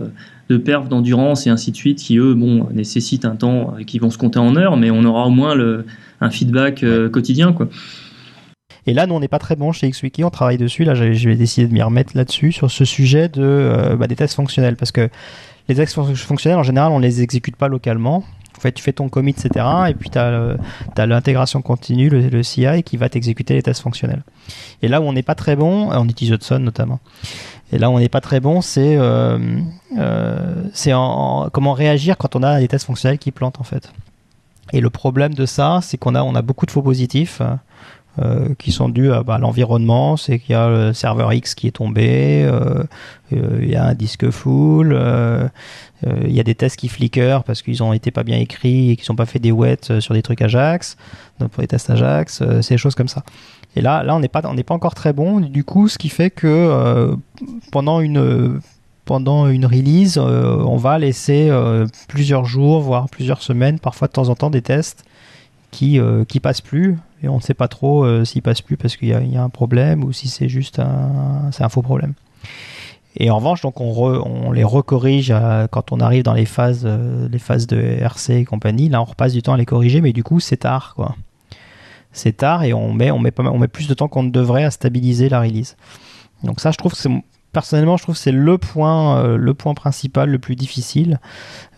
D: de perf d'endurance et ainsi de suite qui eux bon nécessitent un temps qui vont se compter en heures mais on aura au moins le, un feedback quotidien quoi.
C: Et là, nous, on n'est pas très bon chez XWiki, on travaille dessus. Là, je vais décider de m'y remettre là-dessus, sur ce sujet de, euh, bah, des tests fonctionnels. Parce que les tests fonctionnels, en général, on ne les exécute pas localement. En fait, tu fais ton commit, etc. Et puis, tu as l'intégration continue, le, CI, qui va t'exécuter les tests fonctionnels. Et là où on n'est pas très bon, on utilise Hudson notamment. Et là où on n'est pas très bon, c'est euh, euh, comment réagir quand on a des tests fonctionnels qui plantent, en fait. Et le problème de ça, c'est qu'on a, on a beaucoup de faux positifs. Euh, qui sont dus à bah, l'environnement, c'est qu'il y a le serveur X qui est tombé, euh, euh il y a un disque full, il y a des tests qui flicker parce qu'ils ont été pas bien écrits et qu'ils n'ont pas fait des wets sur des trucs Ajax, donc pour les tests Ajax, c'est des choses comme ça. Et là, là on n'est pas, on n'est pas encore très bon. Du coup, ce qui fait que pendant une pendant une release, on va laisser plusieurs jours, voire plusieurs semaines, parfois de temps en temps, des tests qui qui passent plus et on ne sait pas trop euh, s'il passe plus parce qu'il y, a un problème ou si c'est juste un, c'est un faux problème. Et en revanche, donc on, les recorrige quand on arrive dans les phases, euh, les phases de RC et compagnie. Là, on repasse du temps à les corriger, mais du coup, c'est tard, quoi. C'est tard et on met, on met plus de temps qu'on ne devrait à stabiliser la release. Donc ça, je trouve que c'est personnellement, je trouve que c'est le point, euh, le point principal, le plus difficile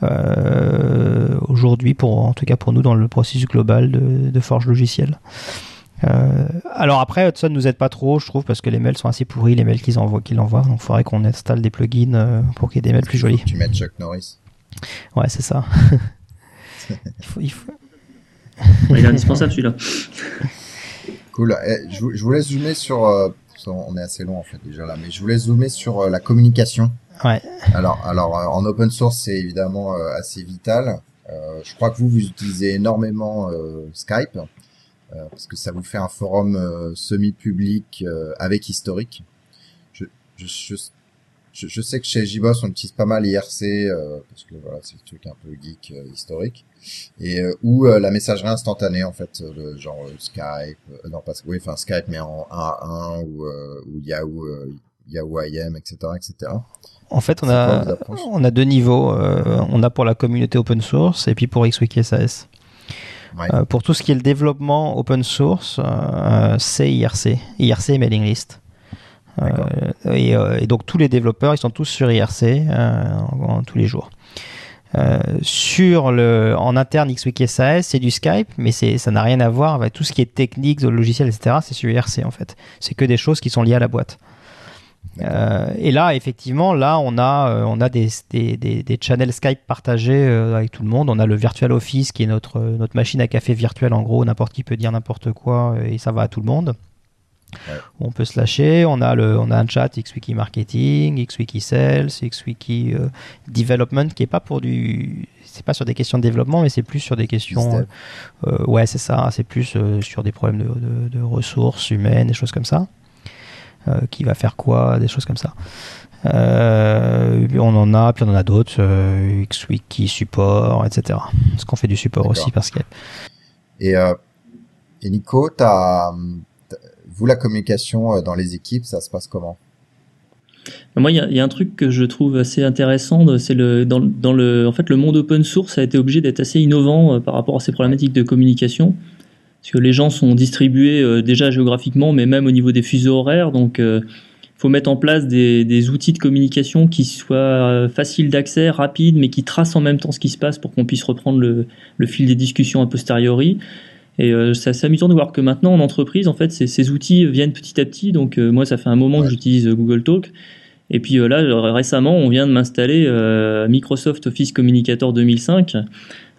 C: euh, aujourd'hui, pour en tout cas pour nous dans le processus global de, forge logicielle. Euh, alors après, Hudson nous aide pas trop, je trouve, parce que les mails sont assez pourris, les mails qu'ils envoient, qu'ils envoient. Donc, il faudrait qu'on installe des plugins pour qu'il y ait des mails plus jolis.
B: Tu mets Chuck Norris.
C: Ouais, c'est ça.
D: il, faut, il, est indispensable celui-là.
B: Cool. Eh, je, je, vous laisse zoomer sur on est assez long en fait déjà là, mais je voulais zoomer sur euh, la communication.
C: Ouais.
B: Alors, alors euh, en open source, c'est évidemment euh, assez vital. je crois que vous vous utilisez énormément Skype parce que ça vous fait un forum semi-public avec historique. Je, je, je, je, sais que chez JBoss on utilise pas mal IRC parce que voilà c'est le truc un peu geek historique et euh, ou euh, la messagerie instantanée en fait le genre euh, Skype non pas oui enfin Skype mais en 1 à 1 ou, ou Yahoo Yahoo IM etc etc
C: en fait, on a, on a deux niveaux. on a pour la communauté open source et puis pour XWiki SAS. pour tout ce qui est le développement open source, c'est IRC, IRC Mailing List. Et, et, donc tous les développeurs, ils sont tous sur IRC tous les jours. Euh, sur le, en interne XWiki SAS, c'est du Skype, mais ça n'a rien à voir avec tout ce qui est technique, de logiciel, etc. C'est sur IRC en fait. C'est que des choses qui sont liées à la boîte. Euh, et là, effectivement, là, on a, euh, on a des, des, des, channels Skype partagés avec tout le monde. On a le Virtual Office qui est notre, notre machine à café virtuelle. En gros, n'importe qui peut dire n'importe quoi et ça va à tout le monde. On peut se lâcher. On a, le, on a un chat XWiki Marketing, XWiki Sales, XWiki euh, Development qui est pas pour du. C'est pas sur des questions de développement, mais c'est plus sur des questions. Euh, ouais, c'est ça. C'est plus euh, sur des problèmes de, ressources humaines, des choses comme ça. qui va faire quoi, des choses comme ça. on en a, puis on en a d'autres, XWiki support, etc. Parce qu'on fait du support aussi parce que.
B: Et, et Nico, tu as vous, la communication dans les équipes, ça se passe comment?
D: Moi, il y, a un truc que je trouve assez intéressant, c'est le dans, le en fait le monde open source a été obligé d'être assez innovant par rapport à ces problématiques de communication, parce que les gens sont distribués déjà géographiquement, mais même au niveau des fuseaux horaires, donc faut mettre en place des, outils de communication qui soient euh, faciles d'accès, rapides, mais qui tracent en même temps ce qui se passe pour qu'on puisse reprendre le, fil des discussions a posteriori. Et euh, c'est assez amusant de voir que maintenant en entreprise, en fait, ces, outils viennent petit à petit. Donc euh, moi, ça fait un moment que j'utilise Google Talk. Et puis là, récemment, on vient de m'installer Microsoft Office Communicator 2005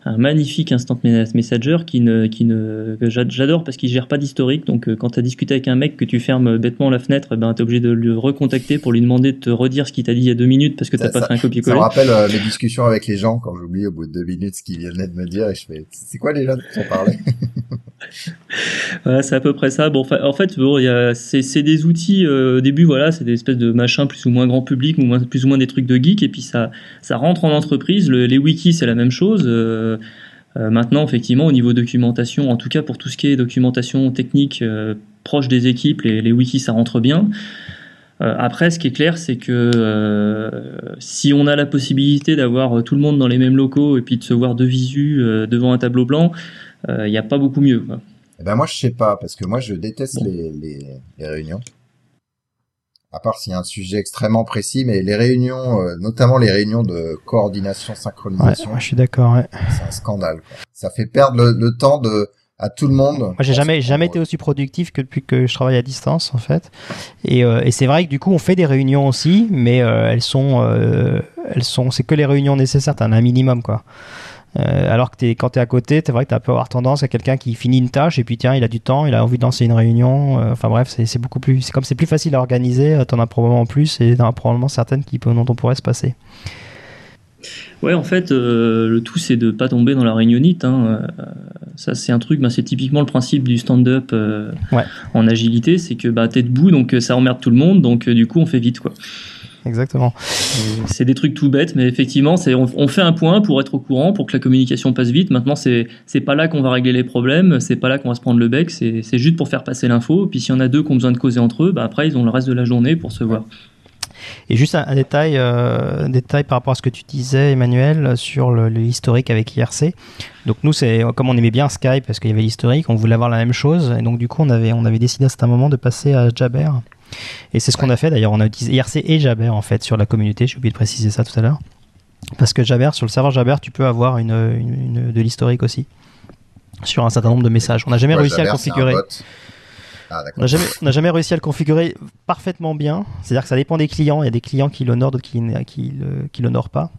D: un magnifique instant messenger qui ne, qui ne, j'adore parce qu'il gère pas d'historique. Donc, euh, quand tu as discuté avec un mec que tu fermes bêtement la fenêtre, ben, tu es obligé de le recontacter pour lui demander de te redire ce qu'il t'a dit il y a deux minutes parce que tu pas fait un copier-coller.
B: Ça me rappelle euh, les discussions avec les gens quand j'oublie au bout de deux minutes ce qu'ils viennent de me dire et je fais, c'est quoi les gens qui sont parlé
D: c'est à peu près ça. Bon, en fait, bon, c'est des outils euh, au début, voilà, c'est des espèces de machins plus ou moins grand public, ou moins, plus ou moins des trucs de geek, et puis ça, ça rentre en entreprise. les wikis, c'est la même chose. Euh, euh, maintenant, effectivement, au niveau documentation, en tout cas pour tout ce qui est documentation technique proche des équipes, les, les, wikis, ça rentre bien. après, ce qui est clair, c'est que si on a la possibilité d'avoir tout le monde dans les mêmes locaux et puis de se voir de visu devant un tableau blanc, il n'y a pas beaucoup mieux.
B: Eh ben moi je sais pas parce que moi je déteste les, les, les, réunions. À part s'il y a un sujet extrêmement précis, mais les réunions, euh, notamment les réunions de coordination, synchronisation.
C: Ouais, je suis d'accord. Ouais.
B: C'est un scandale. Quoi. Ça fait perdre le, le, temps de à tout le monde. Moi
C: j'ai jamais jamais été aussi productif que depuis que je travaille à distance en fait. Et, euh, et c'est vrai que du coup on fait des réunions aussi, mais euh, elles sont elles sont c'est que les réunions nécessaires. T'as un minimum quoi. Euh, alors que es, quand tu es à côté, c'est vrai que tu peux avoir tendance à quelqu'un qui finit une tâche et puis tiens, il a du temps, il a envie de lancer une réunion. Euh, enfin bref, c'est beaucoup plus. C'est comme c'est plus facile à organiser, euh, tu en as probablement plus et en as probablement certaines qui, dont on pourrait se passer.
D: Ouais, en fait, le tout c'est de pas tomber dans la réunionnite. Hein. ça, c'est un truc, bah, c'est typiquement le principe du stand-up en agilité, c'est que bah, es debout, donc ça emmerde tout le monde, donc du coup on fait vite quoi
C: exactement.
D: C'est des trucs tout bêtes, mais effectivement, c'est on, fait un point pour être au courant, pour que la communication passe vite. Maintenant, c'est c'est pas là qu'on va régler les problèmes, c'est pas là qu'on va se prendre le bec, c'est juste pour faire passer l'info. Puis s'il y en a deux qui ont besoin de causer entre eux, bah après ils ont le reste de la journée pour se voir.
C: Et juste un, détail, euh, détail par rapport à ce que tu disais, Emmanuel, sur l'historique avec IRC. Donc nous, c'est comme on aimait bien Skype parce qu'il y avait l'historique, on voulait avoir la même chose, et donc du coup, on avait, on avait décidé à un moment de passer à Jabber. Et c'est ce qu'on a fait d'ailleurs. On a utilisé IRC et Jabber en fait sur la communauté. J'ai oublié de préciser ça tout à l'heure. Parce que Jabber, sur le serveur Jabber, tu peux avoir une, de l'historique aussi sur un certain nombre de messages. On n'a jamais réussi à le configurer. Ah, on n'a jamais, jamais, réussi à le configurer parfaitement bien. C'est-à-dire que ça dépend des clients. Il y a des clients qui l'honorent, d'autres qui, qui, qui l'honorent pas.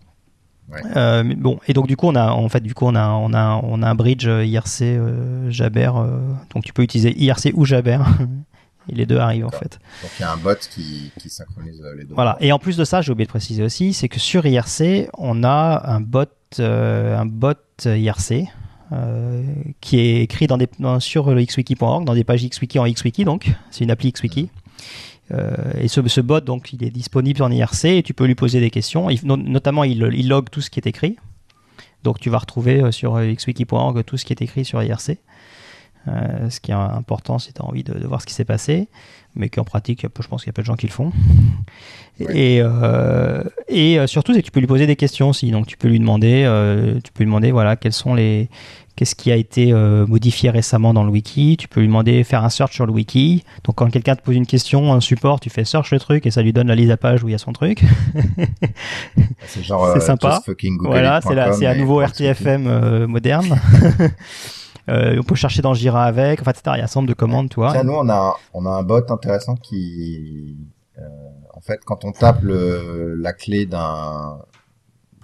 C: Euh, bon, et donc du coup, on a en fait, du coup, on a, on a, on a un bridge IRC euh, Jabber. Euh, donc tu peux utiliser IRC ou Jabber. Et les deux arrivent en fait.
B: Donc il y a un bot qui, qui synchronise euh, les deux.
C: Voilà. Et en plus de ça, j'ai oublié de préciser aussi, c'est que sur IRC, on a un bot, euh, un bot IRC euh, qui est écrit dans des, sur le xwiki.org, dans des pages xwiki en xwiki, donc c'est une appli xwiki. Euh, et ce, ce, bot, donc, il est disponible en IRC et tu peux lui poser des questions. notamment, il, il log tout ce qui est écrit. Donc, tu vas retrouver sur xwiki.org tout ce qui est écrit sur IRC. Euh, ce qui est important si tu as envie de, voir ce qui s'est passé, mais qu'en pratique, je pense qu'il y a peu de gens qui le font. Et, euh, et euh, surtout, c'est que tu peux lui poser des questions aussi. Donc, tu peux lui demander, tu peux lui demander, voilà, quels sont les, qu'est-ce qui a été modifié récemment dans le wiki. Tu peux lui demander faire un search sur le wiki. Donc quand quelqu'un te pose une question, un support, tu fais search le truc et ça lui donne la liste à page où il y a son truc.
B: c'est genre c'est
C: sympa. Voilà, c'est à nouveau RTFM moderne. Euh, on peut chercher dans Jira avec, enfin, etc. Il y a un nombre de commandes, tu vois.
B: Tiens, nous, on a, on a un bot intéressant qui, euh, en fait, quand on tape le, la clé d'un,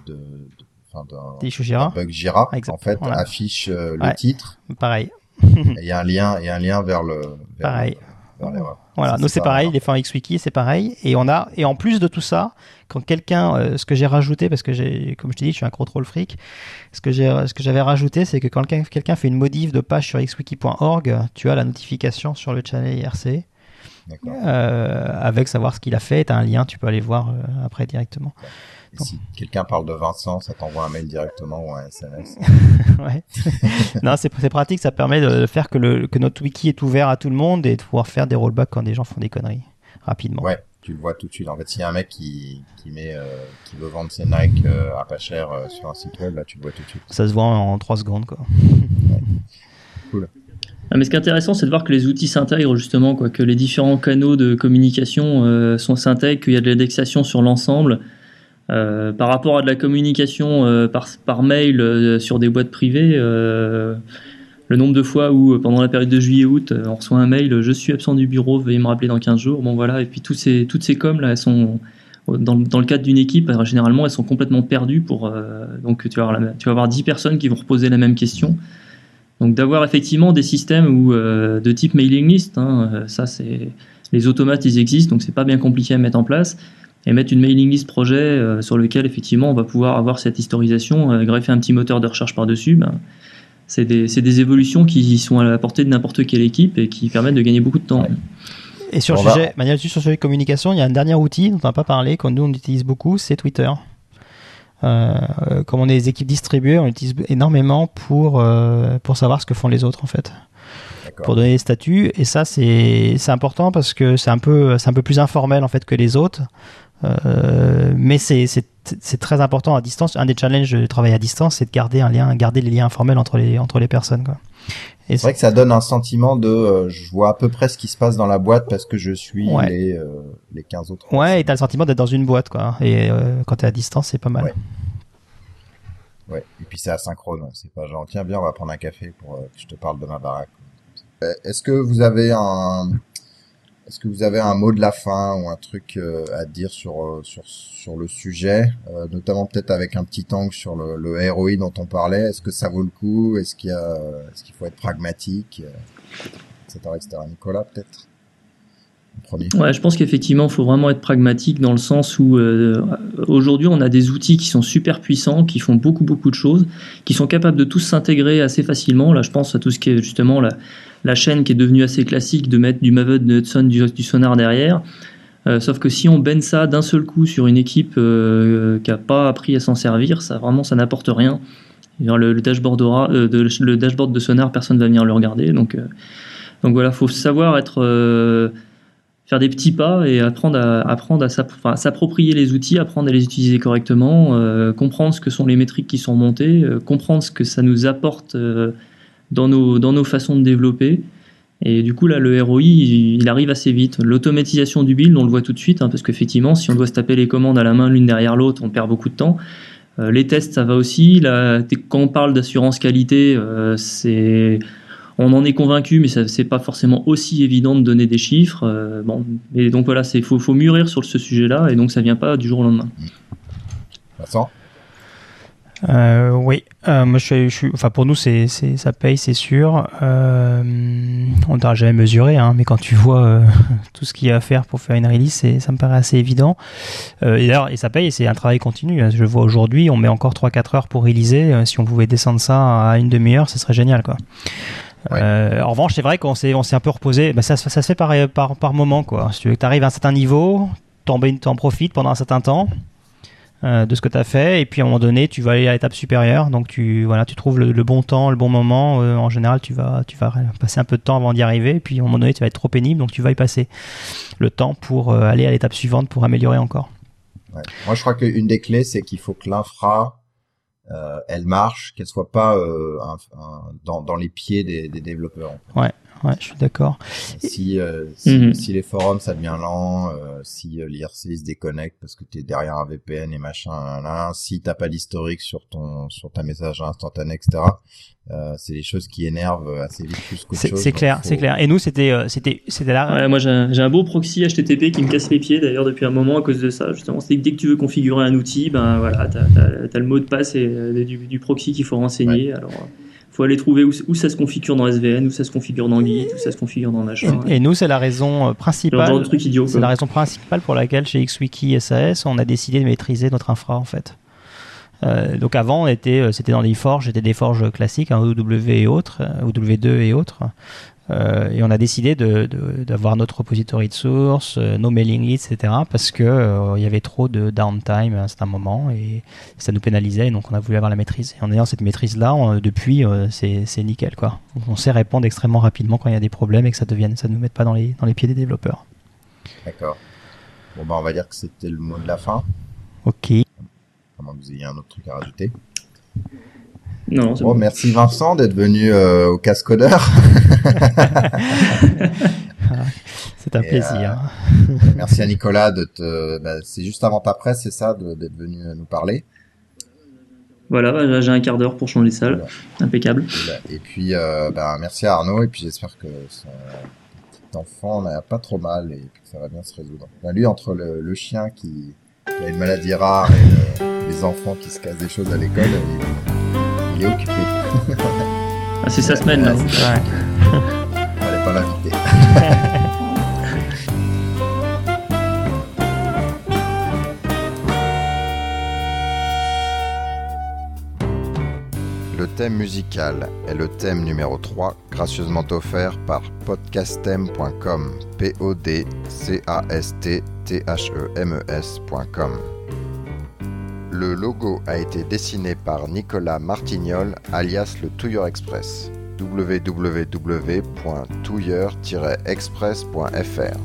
B: de, d'un
C: Jira.
B: bug Jira, en fait, affiche euh, le titre.
C: Pareil.
B: Il y a un lien, il y a un lien vers le. Vers
C: pareil. Voilà, nous c'est pareil, les fins XWiki c'est pareil. Et on a, et en plus de tout ça, quand quelqu'un, euh, ce que j'ai rajouté, parce que j'ai, comme je te dis, je suis un contrôle freak, ce que j'ai, ce que j'avais rajouté, c'est que quand quelqu'un fait une modif de page sur xwiki.org, tu as la notification sur le channel IRC. euh, avec savoir ce qu'il a fait. Tu as un lien, tu peux aller voir euh, après directement.
B: Et si quelqu'un parle de Vincent, ça t'envoie un mail directement ou un SMS.
C: ouais. non, c'est pratique, ça permet de faire que, le, que notre wiki est ouvert à tout le monde et de pouvoir faire des rollbacks quand des gens font des conneries rapidement.
B: Ouais, tu le vois tout de suite. En fait, s'il y a un mec qui, qui met, euh, qui veut vendre ses Nike euh, à pas cher euh, sur un site web, là, tu le vois tout de suite.
C: Ça se voit en 3 secondes, quoi.
D: Cool. Ah, mais ce qui est intéressant, c'est de voir que les outils s'intègrent justement, quoi, que les différents canaux de communication sont s'intègrent, qu'il y a de l'indexation sur l'ensemble. Euh, par rapport à de la communication euh, par, mail euh, sur des boîtes privées, le nombre de fois où pendant la période de juillet-août, on reçoit un mail, je suis absent du bureau, veuillez me rappeler dans 15 jours. Bon voilà, et puis tous ces, toutes ces coms là, sont dans, dans le cadre d'une équipe, généralement elles sont complètement perdues pour donc tu vas, avoir tu vas avoir 10 personnes qui vont reposer la même question. Donc d'avoir effectivement des systèmes où, de type mailing list, hein, ça c'est les automates ils existent, donc c'est pas bien compliqué à mettre en place et mettre une mailing list projet euh, sur lequel effectivement on va pouvoir avoir cette historisation, euh, greffer un petit moteur de recherche par-dessus, ben, c'est des, des, évolutions qui sont à la portée de n'importe quelle équipe et qui permettent de gagner beaucoup de temps.
C: Et sur le sujet, Manuel, sur le sujet de communication, il y a un dernier outil dont on n'a pas parlé, qu'on nous on utilise beaucoup, c'est Twitter. Euh, comme on est des équipes distribuées, on l'utilise énormément pour, euh, pour savoir ce que font les autres en fait pour donner des statuts et ça c'est important parce que c'est un peu c'est un peu plus informel en fait que les autres euh, mais c'est très important à distance. Un des challenges de travail à distance, c'est de garder un lien, garder les liens informels entre les entre les personnes.
B: C'est vrai que ça donne un sentiment de euh, je vois à peu près ce qui se passe dans la boîte parce que je suis les, euh, les 15 autres.
C: Ouais, et t'as le sentiment d'être dans une boîte quoi. Et quand t'es à distance, c'est pas mal.
B: Ouais. ouais. Et puis c'est asynchrone. C'est pas genre tiens bien on va prendre un café pour que je te parle de ma baraque. Est-ce que vous avez un est-ce que vous avez un mot de la fin ou un truc euh, à dire sur, euh, sur, sur le sujet, euh, notamment peut-être avec un petit angle sur le, le ROI dont on parlait? Est-ce que ça vaut le coup? Est-ce qu'il faut être pragmatique, etc., etc. Nicolas, peut-être?
D: Ouais, je pense qu'effectivement, il faut vraiment être pragmatique dans le sens où aujourd'hui, on a des outils qui sont super puissants, qui font beaucoup, beaucoup de choses, qui sont capables de tous s'intégrer assez facilement. Là, je pense à tout ce qui est justement la, la chaîne qui est devenue assez classique de mettre du Maven, de du, sonar derrière. Euh, sauf que si on benne ça d'un seul coup sur une équipe euh, qui n'a pas appris à s'en servir, ça vraiment ça n'apporte rien. Le, dashboard euh, de, le dashboard de sonar, personne ne va venir le regarder. Donc, donc voilà, faut savoir être faire des petits pas et apprendre à apprendre à s'approprier les outils, apprendre à les utiliser correctement, comprendre ce que sont les métriques qui sont montées, comprendre ce que ça nous apporte dans nos, dans nos façons de développer. Et du coup, là, le ROI, il, arrive assez vite. L'automatisation du build, on le voit tout de suite, hein, parce qu'effectivement, si on doit se taper les commandes à la main l'une derrière l'autre, on perd beaucoup de temps. Euh, les tests, ça va aussi. Là, quand on parle d'assurance qualité, euh, c'est on en est convaincu, mais c'est pas forcément aussi évident de donner des chiffres. Euh, bon, et donc voilà, il faut, faut, mûrir sur ce sujet-là, et donc ça vient pas du jour au lendemain.
B: Vincent?
C: Euh, oui, euh, moi je suis, enfin pour nous c'est, ça paye, c'est sûr. Euh, on t'a jamais mesuré, hein, mais quand tu vois euh, tout ce qu'il y a à faire pour faire une release, ça me paraît assez évident. Et d'ailleurs, et ça paye, c'est un travail continu. Je vois aujourd'hui, on met encore 3-4 heures pour réaliser. si on pouvait descendre ça à une demi-heure, ce serait génial, quoi. en revanche, c'est vrai qu'on s'est, on s'est un peu reposé. Bah, ça, ça se fait par, par, par moment, quoi. Si tu tu arrives à un certain niveau, t'en, t'en profites pendant un certain temps euh, de ce que tu as fait. Et puis à un moment donné tu vas aller à l'étape supérieure. Donc tu voilà tu trouves le, bon temps le bon moment. Euh, en général tu vas tu vas passer un peu de temps avant d'y arriver. Et puis à un moment donné tu vas être trop pénible. Donc tu vas y passer le temps pour euh, aller à l'étape suivante pour améliorer encore.
B: Ouais. moi je crois qu'une des clés c'est qu'il faut que l'infra elle marche qu'elle soit pas dans, dans les pieds des, des développeurs
C: ouais ouais, je suis d'accord.
B: Si, euh, si, mhm. si, les forums ça devient lent, euh, si euh, l'IRC se déconnecte parce que tu es derrière un VPN et machin, là, si t'as pas l'historique sur ton sur ta message instantané, etc. Euh, c'est des choses qui énervent assez vite plus qu'autre chose.
C: C'est clair, c'est clair. Et nous, c'était c'était c'était là.
D: Ouais, moi, j'ai un, beau proxy HTTP qui me casse les pieds d'ailleurs depuis un moment à cause de ça. Justement, c'est dès que tu veux configurer un outil, ben voilà, t'as as, le mot de passe et du, du proxy qu'il faut renseigner. Alors faut aller trouver où, ça se configure dans SVN, où ça se configure dans Git, où ça se configure dans machin.
C: Et, nous, c'est la raison euh, principale. C'est la raison principale pour laquelle chez XWiki SAS, on a décidé de maîtriser notre infra en fait. Euh, donc avant, on était, euh, c'était dans des forges, c'était des forges classiques, hein, OW et autres, OW2 et autres. Euh, et on a décidé d'avoir notre repository de source, euh, nos mailing lists, etc. parce que euh, il y avait trop de downtime à un certain moment et ça nous pénalisait. Donc on a voulu avoir la maîtrise. Et en ayant cette maîtrise là, depuis c'est nickel quoi. on sait répondre extrêmement rapidement quand il y a des problèmes et que ça devienne, ça ne nous mette pas dans les dans les pieds des développeurs.
B: D'accord. Bon bah on va dire que c'était le mot de la fin.
C: Ok.
B: Comment vous ayez un autre truc à rajouter?
D: Non,
B: bon, merci Vincent d'être venu euh, au Cascodeur.
C: c'est un plaisir.
B: Euh, merci à Nicolas de te. Bah, c'est juste avant ta presse, c'est ça, d'être venu nous parler?
D: Voilà, bah, j'ai un quart d'heure pour changer de salle. Impeccable.
B: Et puis, euh, bah, merci à Arnaud. Et puis, j'espère que son petit enfant n'a pas trop mal et que ça va bien se résoudre. lui, entre le, chien qui, a une maladie rare et les enfants qui se cassent des choses à l'école, il est occupé.
D: ah, c'est sa semaine là.
B: Ouais. Fallait pas l'inviter. Le thème musical est le thème numéro 3, gracieusement offert par podcastem.com. P-O-D-C-A-S-T-T-H-E-M-E-S.com. Le logo a été dessiné par Nicolas Martignol, alias le Touilleur Express. www.touilleur-express.fr